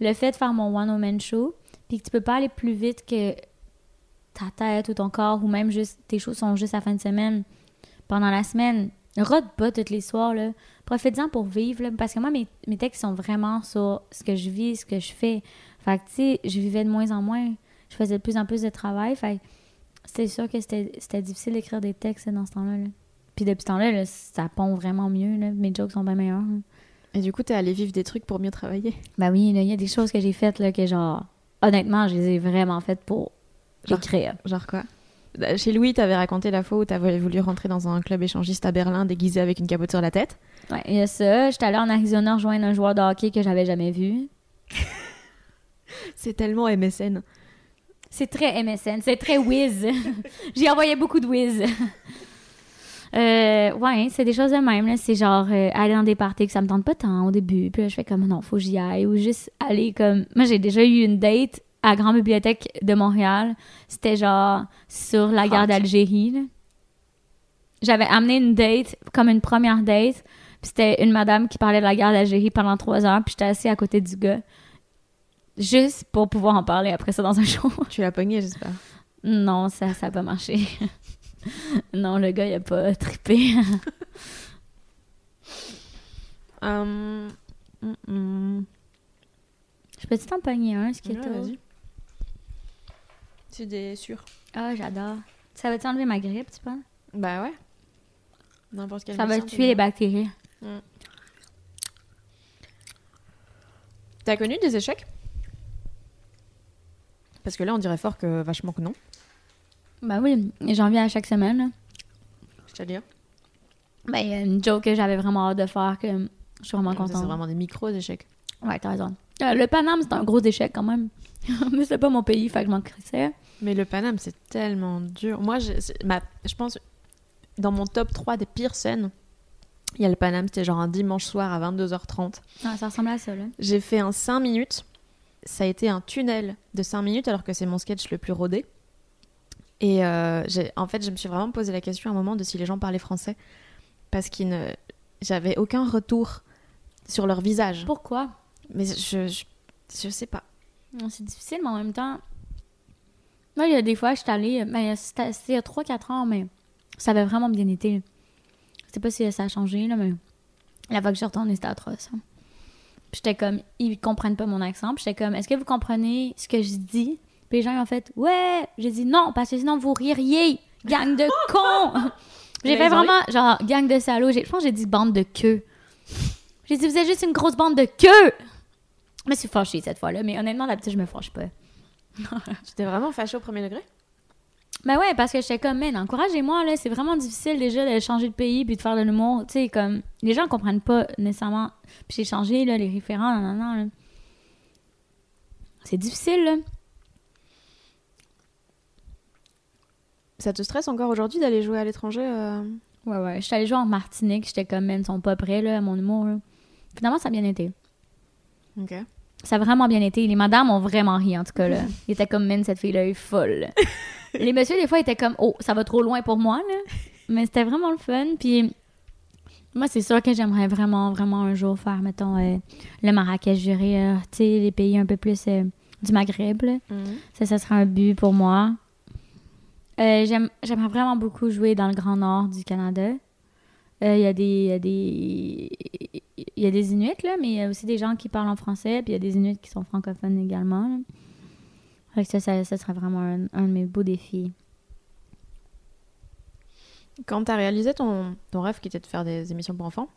le fait de faire mon one-woman show, puis que tu peux pas aller plus vite que ta tête ou ton corps, ou même juste tes shows sont juste à la fin de semaine, pendant la semaine. Rode pas tous les soirs, là. Profite-en pour vivre, là, parce que moi, mes, mes textes sont vraiment sur ce que je vis, ce que je fais. Fait que, tu sais, je vivais de moins en moins. Je faisais de plus en plus de travail. Fait c'est sûr que c'était difficile d'écrire des textes dans ce temps-là. là. Puis depuis ce temps-là, là, ça pond vraiment mieux. Là. Mes jokes sont bien meilleurs. là. Et du coup, t'es allé vivre des trucs pour mieux travailler? Ben oui, il y a des choses que j'ai faites là, que, genre, honnêtement, je les ai vraiment faites pour Genre- écrire. Genre quoi? Chez Louis, t'avais raconté la fois où t'avais voulu rentrer dans un club échangiste à Berlin déguisé avec une capote sur la tête. Ouais, il y a ça. J'étais allée en Arizona rejoindre un joueur de hockey que j'avais jamais vu. C'est tellement MSN. C'est très MSN, c'est très whiz. J'ai envoyé beaucoup de whiz. Euh, ouais, c'est des choses de même. là. C'est genre euh, aller dans des parties que ça me tente pas tant au début. Puis là, je fais comme non, faut que j'y aille. Ou juste aller comme. Moi, j'ai déjà eu une date à la Grande Bibliothèque de Montréal. C'était genre sur la guerre Hot. d'Algérie. J'avais amené une date comme une première date. Puis c'était une madame qui parlait de la guerre d'Algérie pendant trois heures. Puis j'étais assise à côté du gars. Juste pour pouvoir en parler après ça dans un show. Tu l'as pogné, j'espère. Non, ça ça a pas marché. non, le gars, il a pas trippé. Hum, hum, hum. Je peux-tu t'en pogner un, ce qui est. C'est des sûrs? Ah, j'adore. Ça va-tu enlever ma grippe, tu penses? Bah ouais. N'importe quel Ça va médecin, tuer les bactéries. T'as connu des échecs? Parce que là, on dirait fort que vachement que non. Ben oui, j'en viens à chaque semaine. là. C'est-à-dire Ben, il y a une joke que j'avais vraiment hâte de faire que je suis vraiment contente. C'est vraiment des micros échecs. Ouais, t'as raison. Euh, le Paname, c'est un gros échec quand même. Mais c'est pas mon pays, fait que je m'en crissais. Mais le Paname, c'est tellement dur. Moi, je, ma- je pense, dans mon top 3 des pires scènes, il y a le Paname, c'était genre un dimanche soir à 22h30. Ah, ça ressemble à ça, là. J'ai fait un 5 minutes. Ça a été un tunnel de 5 minutes alors que c'est mon sketch le plus rodé. Et euh, en fait, je me suis vraiment posé la question à un moment de si les gens parlaient français. Parce ne... J'avais aucun retour sur leur visage. Pourquoi? Mais je, je, je sais pas. C'est difficile, mais en même temps. Moi, il y a des fois, je suis allée. Ben, c'était il y a 3-4 ans, mais ça avait vraiment bien été. Je sais pas si ça a changé, là, mais la fois que je suis retournée, c'était atroce. hein. Puis j'étais comme, ils comprennent pas mon accent. Puis j'étais comme, est-ce que vous comprenez ce que je dis? Puis les gens ils ont fait, ouais! J'ai dit non, parce que sinon vous ririez, gang de cons! J'ai Mais fait vraiment, genre, gang de salauds. Je pense que j'ai dit bande de queue. J'ai dit, vous êtes juste une grosse bande de queue! Je me suis fâchée cette fois-là, mais honnêtement, d'habitude, je me fâche pas. J'étais vraiment fâchée au premier degré? Ben ouais, parce que j'étais comme, man, encouragez-moi, là, c'est vraiment difficile déjà de changer de pays puis de faire de l'humour. Tu sais, comme, les gens comprennent pas nécessairement. Puis j'ai changé, là, les référents, là. C'est difficile, là. Ça te stresse encore aujourd'hui d'aller jouer à l'étranger euh? Ouais, ouais. J'étais allée jouer en Martinique, j'étais comme, man, ils sont pas prêts, là, à mon humour, là. Finalement, ça a bien été. Ok. Ça a vraiment bien été. Les madames ont vraiment ri, en tout cas, là. Ils étaient comme, man, cette fille-là est folle. les messieurs, des fois, étaient comme, oh, ça va trop loin pour moi, là. Mais c'était vraiment le fun. Puis, moi, c'est sûr que j'aimerais vraiment, vraiment un jour faire, mettons, euh, le Marrakech, j'irais, euh, tu sais, les pays un peu plus euh, du Maghreb, là. Ça, ça serait un but pour moi. Euh, j'aime- J'aimerais vraiment beaucoup jouer dans le Grand Nord du Canada. Euh, Il y a des... Il y a des... Il y a des Inuits, là, mais il y a aussi des gens qui parlent en français, puis il y a des Inuits qui sont francophones également. là. Fait que ça, ça, ça serait vraiment un, un de mes beaux défis. Quand t'as réalisé ton, ton rêve qui était de faire des émissions pour enfants,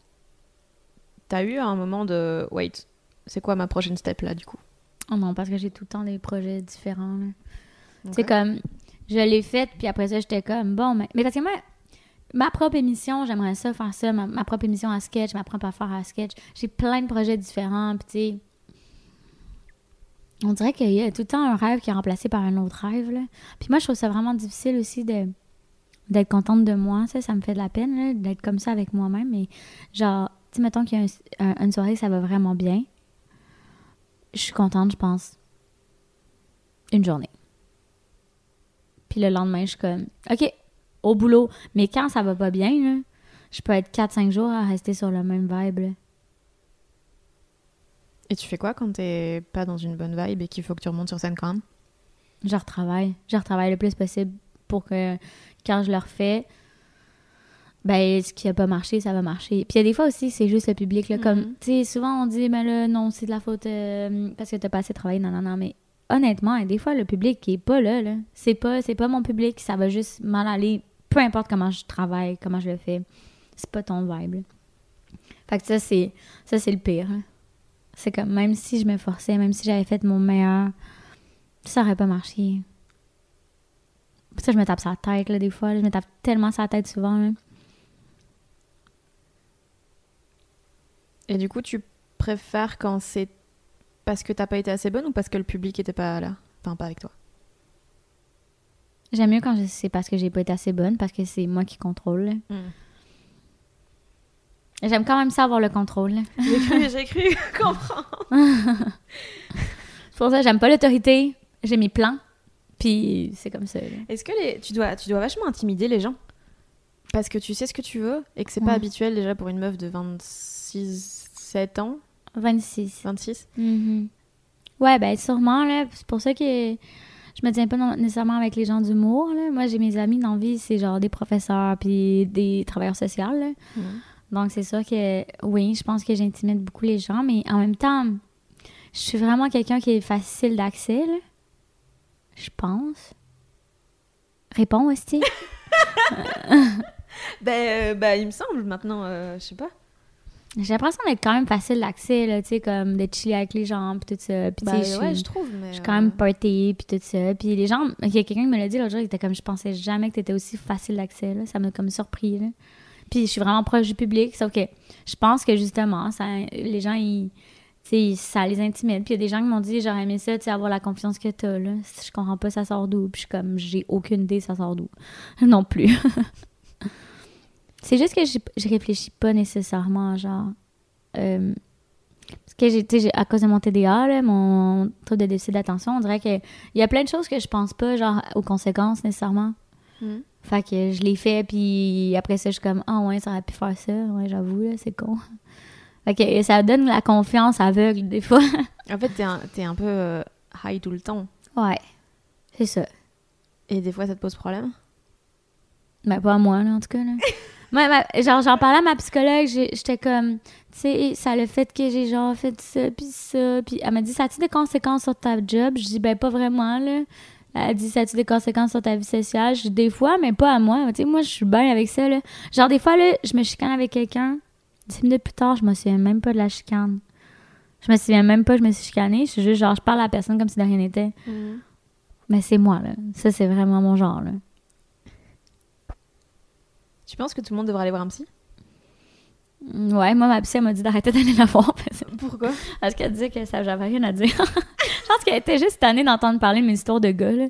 t'as eu un moment de wait, c'est quoi ma prochaine step là du coup? Oh non, parce que j'ai tout le temps des projets différents. C'est comme... Je l'ai faite, puis après ça, j'étais comme, bon, mais, mais parce que moi, ma propre émission, j'aimerais ça, faire ça, ma, propre émission à sketch, ma propre affaire à sketch. J'ai plein de projets différents, puis tu sais. On dirait qu'il y a tout le temps un rêve qui est remplacé par un autre rêve, là. Puis moi, je trouve ça vraiment difficile aussi de d'être contente de moi, ça, ça me fait de la peine, d'être comme ça avec moi-même, mais genre, tu mettons qu'il y a un- un- une soirée, ça va vraiment bien. Je suis contente, je pense, une journée. Puis le lendemain, je suis comme, OK, au boulot. Mais quand ça va pas bien, là, je peux être 4-5 jours à rester sur le même vibe. là. Et tu fais quoi quand t'es pas dans une bonne vibe et qu'il faut que tu remontes sur scène quand même? Je retravaille. Je retravaille le plus possible pour que quand je le refais, ben, ce qui a pas marché, ça va marcher. Puis il y a des fois aussi, c'est juste le public. Là, comme, Mhm. tu sais, souvent on dit, ben là, non, c'est de la faute euh, parce que t'as pas assez travaillé. Non, non, non. Mais honnêtement, des fois, le public qui est pas là, là c'est pas, pas mon public. Ça va juste mal aller. Peu importe comment je travaille, comment je le fais. C'est pas ton vibe. Fait que ça, c'est, le pire. hein. C'est comme, même si je me forçais, même si j'avais fait mon meilleur, ça aurait pas marché. Ça, je me tape la tête, là, des fois. Je me tape tellement la tête souvent. Et du coup, tu préfères quand c'est parce que t'as pas été assez bonne ou parce que le public était pas là? Enfin, pas avec toi? J'aime mieux quand je- c'est parce que j'ai pas été assez bonne, parce que c'est moi qui contrôle. là. J'aime quand même ça avoir le contrôle. J'ai cru, j'ai cru comprendre. C'est pour ça que j'aime pas l'autorité. J'ai mes plans. Puis c'est comme ça. Est-ce que les... tu, dois, tu dois vachement intimider les gens? Parce que tu sais ce que tu veux et que c'est Ouais. pas habituel déjà pour une meuf de 26, 7 ans, 26. 26. Mhm. Ouais, ben sûrement, là. C'est pour ça que je me tiens pas non- nécessairement avec les gens d'humour, là. Moi, j'ai mes amis dans la vie, c'est genre des professeurs puis des travailleurs sociaux, là. Mhm. Donc, c'est sûr que, oui, je pense que j'intimide beaucoup les gens, mais en même temps, je suis vraiment quelqu'un qui est facile d'accès, là. Je pense. Réponds, Esti. Ben, euh, bah, il me semble maintenant, euh, je sais pas. J'ai l'impression d'être quand même facile d'accès, là, tu sais, comme de chiller avec les gens, puis tout ça. Puis, sais, je ouais, suis- je trouve. Mais, Je suis quand même euh, party, puis tout ça. Puis les gens, il y a quelqu'un qui me l'a dit l'autre jour, il était comme, je pensais jamais que t'étais aussi facile d'accès, là. Ça m'a comme surpris, là. Puis je suis vraiment proche du public, sauf que je pense que justement, ça, les gens, ils, tu sais, ça les intimide. Puis il y a des gens qui m'ont dit, j'aurais aimé ça, tu avoir la confiance que t'as, là. Je comprends pas, ça sort d'où. Puis je suis comme, j'ai aucune idée, ça sort d'où. non plus. C'est juste que j'ai- je réfléchis pas nécessairement, genre. euh, parce que j'ai, tu sais, j'ai- à cause de mon TDA, là, mon trouble de déficit d'attention, on dirait qu'il y a plein de choses que je pense pas, genre, aux conséquences nécessairement. Mhm. Fait que je l'ai fait, puis après ça, je suis comme, ah ouais, ça aurait pu faire ça. Ouais, j'avoue, là, c'est con. Fait que ça donne la confiance aveugle, des fois. En fait, t'es un, t'es un peu euh, high tout le temps. ouais, c'est ça. Et des fois, ça te pose problème? Mais pas à moi, là, en tout cas. Là. Moi, ma- genre, j'en parlais à ma psychologue, j'étais comme, tu sais, ça le fait que j'ai genre fait ça, puis ça. Puis elle m'a dit, ça a-tu des conséquences sur ta job? Je dis, ben, pas vraiment, là. Elle dit, ça a-tu des conséquences sur ta vie sociale? Je dis, des fois, mais pas à moi. Tu sais, moi, je suis bien avec ça, là. Genre, des fois, là, je me chicane avec quelqu'un. Dix minutes plus tard, je me souviens même pas de la chicane. Je me souviens même pas je me suis chicanée. Je suis juste, genre, je parle à la personne comme si de rien n'était. Mais c'est moi, là. Ça, c'est vraiment mon genre, là. Tu penses que tout le monde devrait aller voir un psy? Ouais, moi, ma psy, elle m'a dit d'arrêter d'aller la voir. parce- Pourquoi? Parce qu'elle disait que ça j'avais rien à dire. je pense qu'elle était juste tannée d'entendre parler de mes histoires de gars. là.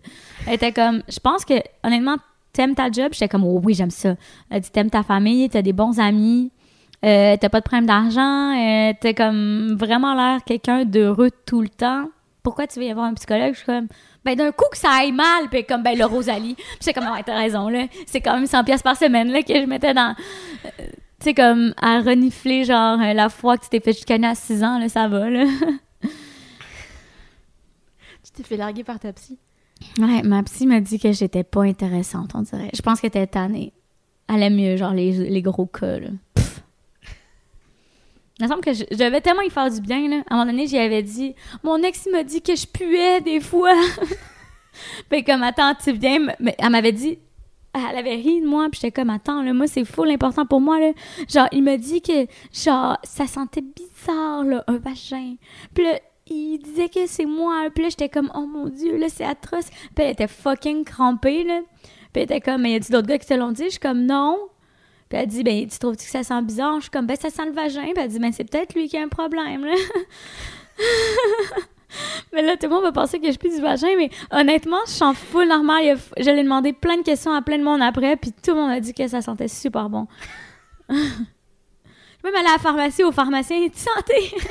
Elle était comme, je pense que, honnêtement, t'aimes ta job? J'étais comme, oh oui, j'aime ça. Elle dit, t'aimes ta famille, t'as des bons amis, euh, t'as pas de problème d'argent, euh, t'as comme vraiment l'air quelqu'un d'heureux tout le temps. Pourquoi tu veux y avoir un psychologue? Je suis comme, ben d'un coup que ça aille mal, puis comme, ben le Rosalie. Puis j'étais comme, ouais, t'as raison, là. C'est quand même 100 pièces par semaine, là, que je mettais dans... euh, tu sais, comme à renifler, genre, euh, la fois que tu t'es fait chicaner à 6 ans, là, ça va, là. Tu t'es fait larguer par ta psy Ouais, ma psy m'a dit que j'étais pas intéressante, on dirait. Je pense qu'elle était tannée. Elle aime mieux, genre, les, les gros cas, là. Il me semble que je, devais tellement y faire du bien, là. À un moment donné, j'y avais dit, mon ex, il m'a dit que je puais des fois. Puis comme, attends, tu viens, mais elle m'avait dit, elle avait ri de moi, puis j'étais comme, attends, là, moi, c'est fou l'important pour moi, là. Genre, il m'a dit que, genre, ça sentait bizarre, là, un vagin. Puis là, il disait que c'est moi. Puis là, j'étais comme, oh mon dieu, là, c'est atroce. Puis elle était fucking crampée, là. Puis elle était comme, mais y a-tu d'autres gars qui te l'ont dit? Je suis comme, non. Puis elle dit, ben, tu trouves-tu que ça sent bizarre? Je suis comme, ben, ça sent le vagin. Puis elle dit, ben, c'est peut-être lui qui a un problème, là. mais là, tout le monde va penser que je pue du vagin, mais honnêtement, je sens full normal. Je l'ai demandé plein de questions à plein de monde après, puis tout le monde a dit que ça sentait super bon. je peux même aller à la pharmacie, au pharmacien, tu santé?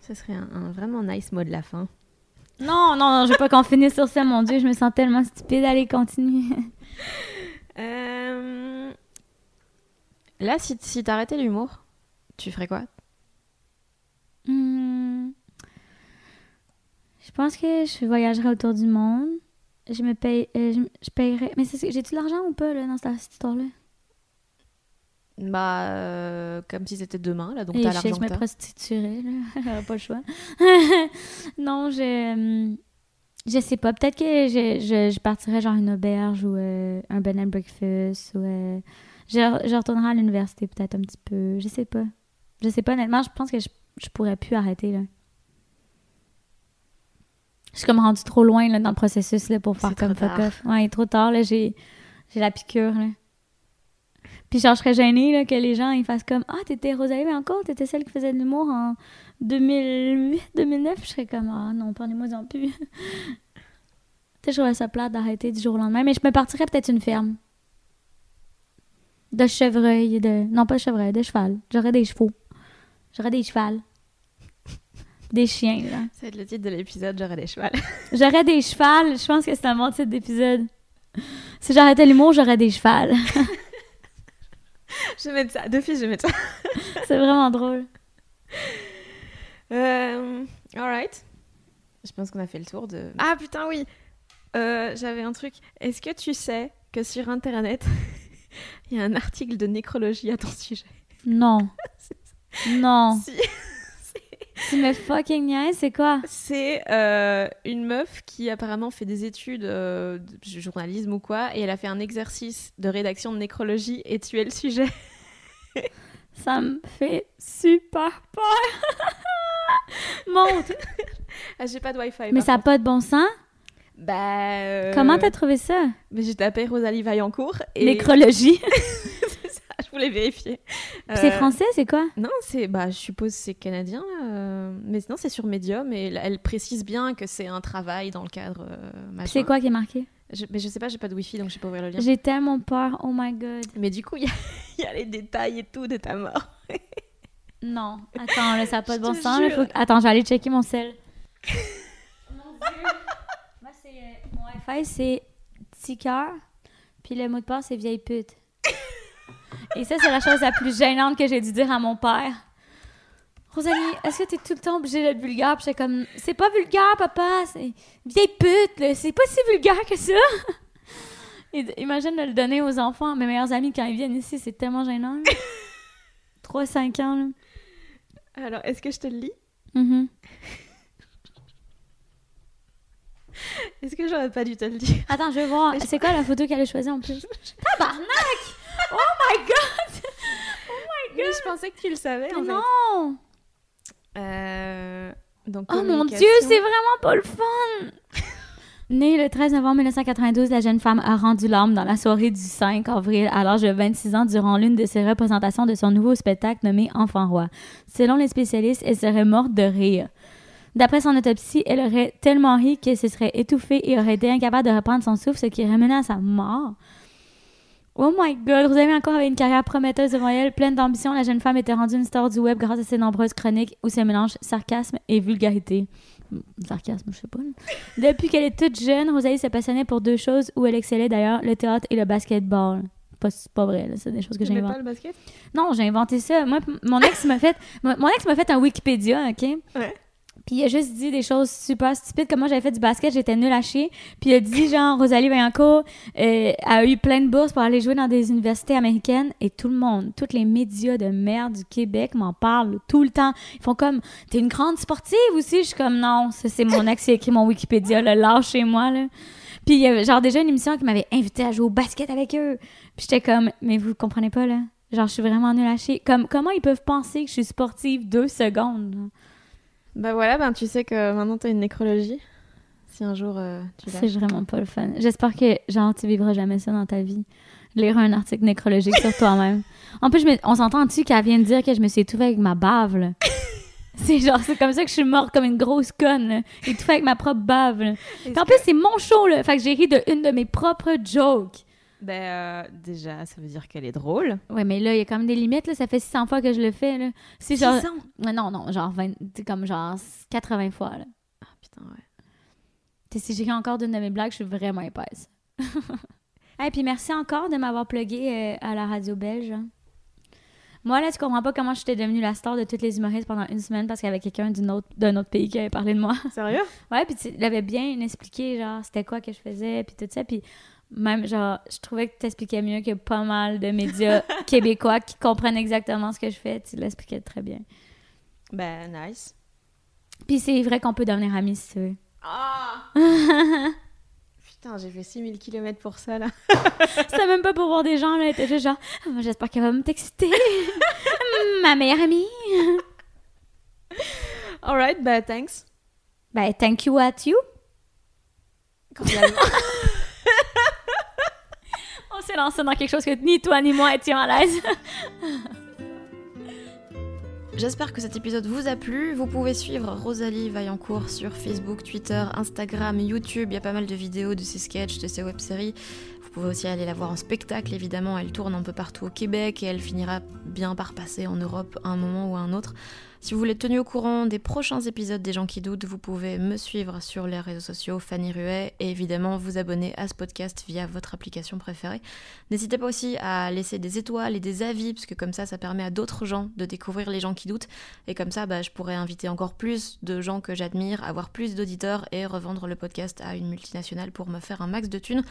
Ce serait un vraiment nice mot de la fin. Non, non, non, je veux pas qu'on finisse sur ça, mon Dieu, je me sens tellement stupide. Allez, continue. Euh, Là, si, si t'arrêtais l'humour, tu ferais quoi? Hmm. Je pense que je voyagerais autour du monde. Je me paye, euh, je, je payerais. Mais c'est- j'ai-tu de l'argent ou pas là, dans cette, cette histoire-là? Bah, euh, comme si c'était demain, là, donc t'as je, l'argent je me prostituerais, là. Pas le choix. non, je. hum, Je sais pas. Peut-être que je, je, je partirais genre une auberge ou euh, un bed and breakfast ou. euh, je, je retournerais à l'université peut-être un petit peu. Je sais pas. Je sais pas, honnêtement, je pense que je, je pourrais plus arrêter, là. Je suis comme rendue trop loin là, dans le processus là, pour faire comme fuck off. Ouais, trop tard, là. J'ai j'ai la piqûre, là. Puis genre, je serais gênée là, que les gens ils fassent comme Ah, t'étais Rosalie, mais encore, t'étais celle qui faisait de l'humour en 2008, 2009. Je serais comme Ah non, parlez-moi en plus. tu sais, je trouverais ça plate d'arrêter du jour au lendemain, mais je me partirais peut-être une ferme. De chevreuil, de. Non, pas de chevreuil, de cheval. J'aurais des chevaux. J'aurais des chevals. Des chiens, là. Ça va être le titre de l'épisode, j'aurais des chevals. J'aurais des chevals. Je pense que c'est un bon titre d'épisode. Si j'arrêtais l'humour, j'aurais des chevals. Je vais mettre ça, d'office, je vais mettre ça. c'est vraiment drôle. Euh, alright. Je pense qu'on a fait le tour de. Ah putain, oui Euh, J'avais un truc. Est-ce que tu sais que sur internet, il y a un article de nécrologie à ton sujet? Non. Non. Si. Tu me fucking niaises, c'est quoi? C'est euh, une meuf qui apparemment fait des études euh, de journalisme ou quoi, et elle a fait un exercice de rédaction de nécrologie et tu es le sujet. Ça me fait super peur. Monte. Ah, j'ai pas de wifi. Mais ça n'a pas de bon sens? Bah. euh, Comment t'as trouvé ça? Mais j'ai tapé Rosalie Vaillancourt et. Nécrologie. Voulais vérifier. Puis C'est Euh, français, c'est quoi? Non, c'est, bah, je suppose c'est canadien, euh, mais non, c'est sur Medium et elle, précise bien que c'est un travail dans le cadre euh, c'est quoi qui est marqué? Je- Mais je sais pas, j'ai pas de wifi donc je sais pas ouvrir le lien. J'ai tellement peur. Oh my god. Mais du coup, il y, a- il y a les détails et tout de ta mort. Non. Attends, là, ça n'a pas de bon sens. là, faut Attends, aller checker mon sel. mon Dieu. Moi, c'est... euh, Mon Wi-Fi, c'est cœur. Puis le mot de passe, c'est vieille pute. Et ça, c'est la chose la plus gênante que j'ai dû dire à mon père. Rosalie, est-ce que t'es tout le temps obligée d'être vulgaire? Puis j'étais comme, c'est pas vulgaire, papa, c'est vieille pute, là. c'est pas si vulgaire que ça. Et imagine de le donner aux enfants, mes meilleurs amis, quand ils viennent ici, c'est tellement gênant. 3-5 ans, là. Alors, est-ce que je te le lis? Mhm. Est-ce que j'aurais pas dû te le dire? Attends, je vais voir. C'est quoi la photo qu'elle a choisie en plus? Tabarnak! Oh my god! Mais je pensais que tu le savais en fait. non! Euh, donc, Oh mon dieu, c'est vraiment pas le fun! Née le 13 novembre 1992, la jeune femme a rendu l'âme dans la soirée du 5 avril à l'âge de 26 ans durant l'une de ses représentations de son nouveau spectacle nommé Enfant roi. Selon les spécialistes, elle serait morte de rire. D'après son autopsie, elle aurait tellement ri qu'elle se serait étouffée et aurait été incapable de reprendre son souffle, ce qui mené à sa mort. Oh my god, Rosalie encore avait une carrière prometteuse devant elle, pleine d'ambition. La jeune femme était rendue une star du web grâce à ses nombreuses chroniques où se mélangent sarcasme et vulgarité. Hmm, Sarcasme, je sais pas. Depuis qu'elle est toute jeune, Rosalie se passionnait pour deux choses où elle excellait d'ailleurs, le théâtre et le basketball. Pas, c'est pas vrai, c'est des choses que n'aimais j'invente. pas le basket? Non, j'ai inventé ça. Moi, mon ex m'a fait, mon mon ex m'a fait un Wikipédia, ok? Ouais. Puis il a juste dit des choses super stupides comme moi j'avais fait du basket, j'étais nulle à chier. Puis il a dit genre Rosalie Vaillancourt euh, a eu plein de bourses pour aller jouer dans des universités américaines et tout le monde, tous les médias de merde du Québec m'en parlent tout le temps. Ils font comme t'es une grande sportive aussi, je suis comme non, ça c'est mon ex qui a écrit mon Wikipédia là, lâche chez moi là. Puis il y avait genre déjà une émission qui m'avait invité à jouer au basket avec eux. Puis j'étais comme mais vous comprenez pas là, Genre, je suis vraiment nulle à chier. Comme, comment ils peuvent penser que je suis sportive deux secondes? là? Bah voilà, ben tu sais que maintenant t'as une nécrologie. Si un jour euh, tu C'est vraiment pas le fun. J'espère que, genre, tu vivras jamais ça dans ta vie. Lire un article nécrologique sur toi-même. En plus, je me- on s'entend-tu qu'elle vient de dire que je me suis étouffée avec ma bave, là? C'est genre, c'est comme ça que je suis morte comme une grosse conne, là. Étouffée avec ma propre bave, là. En plus, c'est mon show, là. Fait que j'ai ri de une de mes propres jokes. Ben euh, déjà, ça veut dire qu'elle est drôle. Ouais, mais là, il y a quand même des limites, là. Ça fait 600 fois que je le fais, là. C'est genre... 600? Ouais, Non, non, genre 20... C'est comme genre 80 fois, là. Ah putain, ouais. T'sais, si j'écris encore d'une de mes blagues, je suis vraiment épaisse. Et puis merci encore de m'avoir plugué euh, à la radio belge. Moi, là, tu comprends pas comment j'étais devenue la star de toutes les humoristes pendant une semaine parce qu'il y avait quelqu'un d'une autre- d'un autre pays qui avait parlé de moi. Sérieux? Ouais, puis tu l'avais bien expliqué, genre, c'était quoi que je faisais, puis tout ça. Puis même, genre, je trouvais que tu expliquais mieux que pas mal de médias québécois qui comprennent exactement ce que je fais. Tu l'expliquais très bien. Ben nice. Puis c'est vrai qu'on peut devenir amis si tu veux. Ah Putain, j'ai fait 6000 km pour ça là. C'était même pas pour voir des gens, là. Juste genre, Ah, j'espère qu'elle va me texter. Ma meilleure amie. Alright, bah thanks. Ben, thank you at you. Cordialement. S'est lancé dans quelque chose que ni toi ni moi étions à l'aise. J'espère que cet épisode vous a plu. Vous pouvez suivre Rosalie Vaillancourt sur Facebook, Twitter, Instagram, YouTube. Il y a pas mal de vidéos de ses sketchs, de ses web-séries. Vous pouvez aussi aller la voir en spectacle, évidemment. Elle tourne un peu partout au Québec et elle finira bien par passer en Europe à un moment ou à un autre. Si vous voulez être tenu au courant des prochains épisodes des gens qui doutent, vous pouvez me suivre sur les réseaux sociaux Fanny Ruet et évidemment vous abonner à ce podcast via votre application préférée. N'hésitez pas aussi à laisser des étoiles et des avis, parce que comme ça, ça permet à d'autres gens de découvrir les gens qui doutent. Et comme ça, bah, je pourrais inviter encore plus de gens que j'admire, avoir plus d'auditeurs et revendre le podcast à une multinationale pour me faire un max de thunes.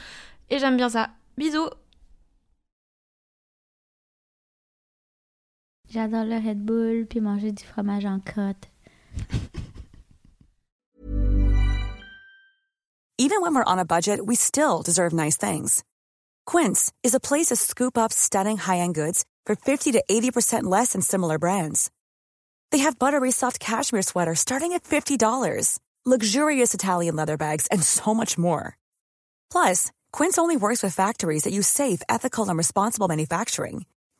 Et j'aime bien ça. Bisous J'adore le Red Bull puis manger du fromage en crotte. Even when we're on a budget, we still deserve nice things. Quince is a place to scoop up stunning high-end goods for 50 to 80% less than similar brands. They have buttery soft cashmere sweaters starting at $50, luxurious Italian leather bags, and so much more. Plus, Quince only works with factories that use safe, ethical, and responsible manufacturing.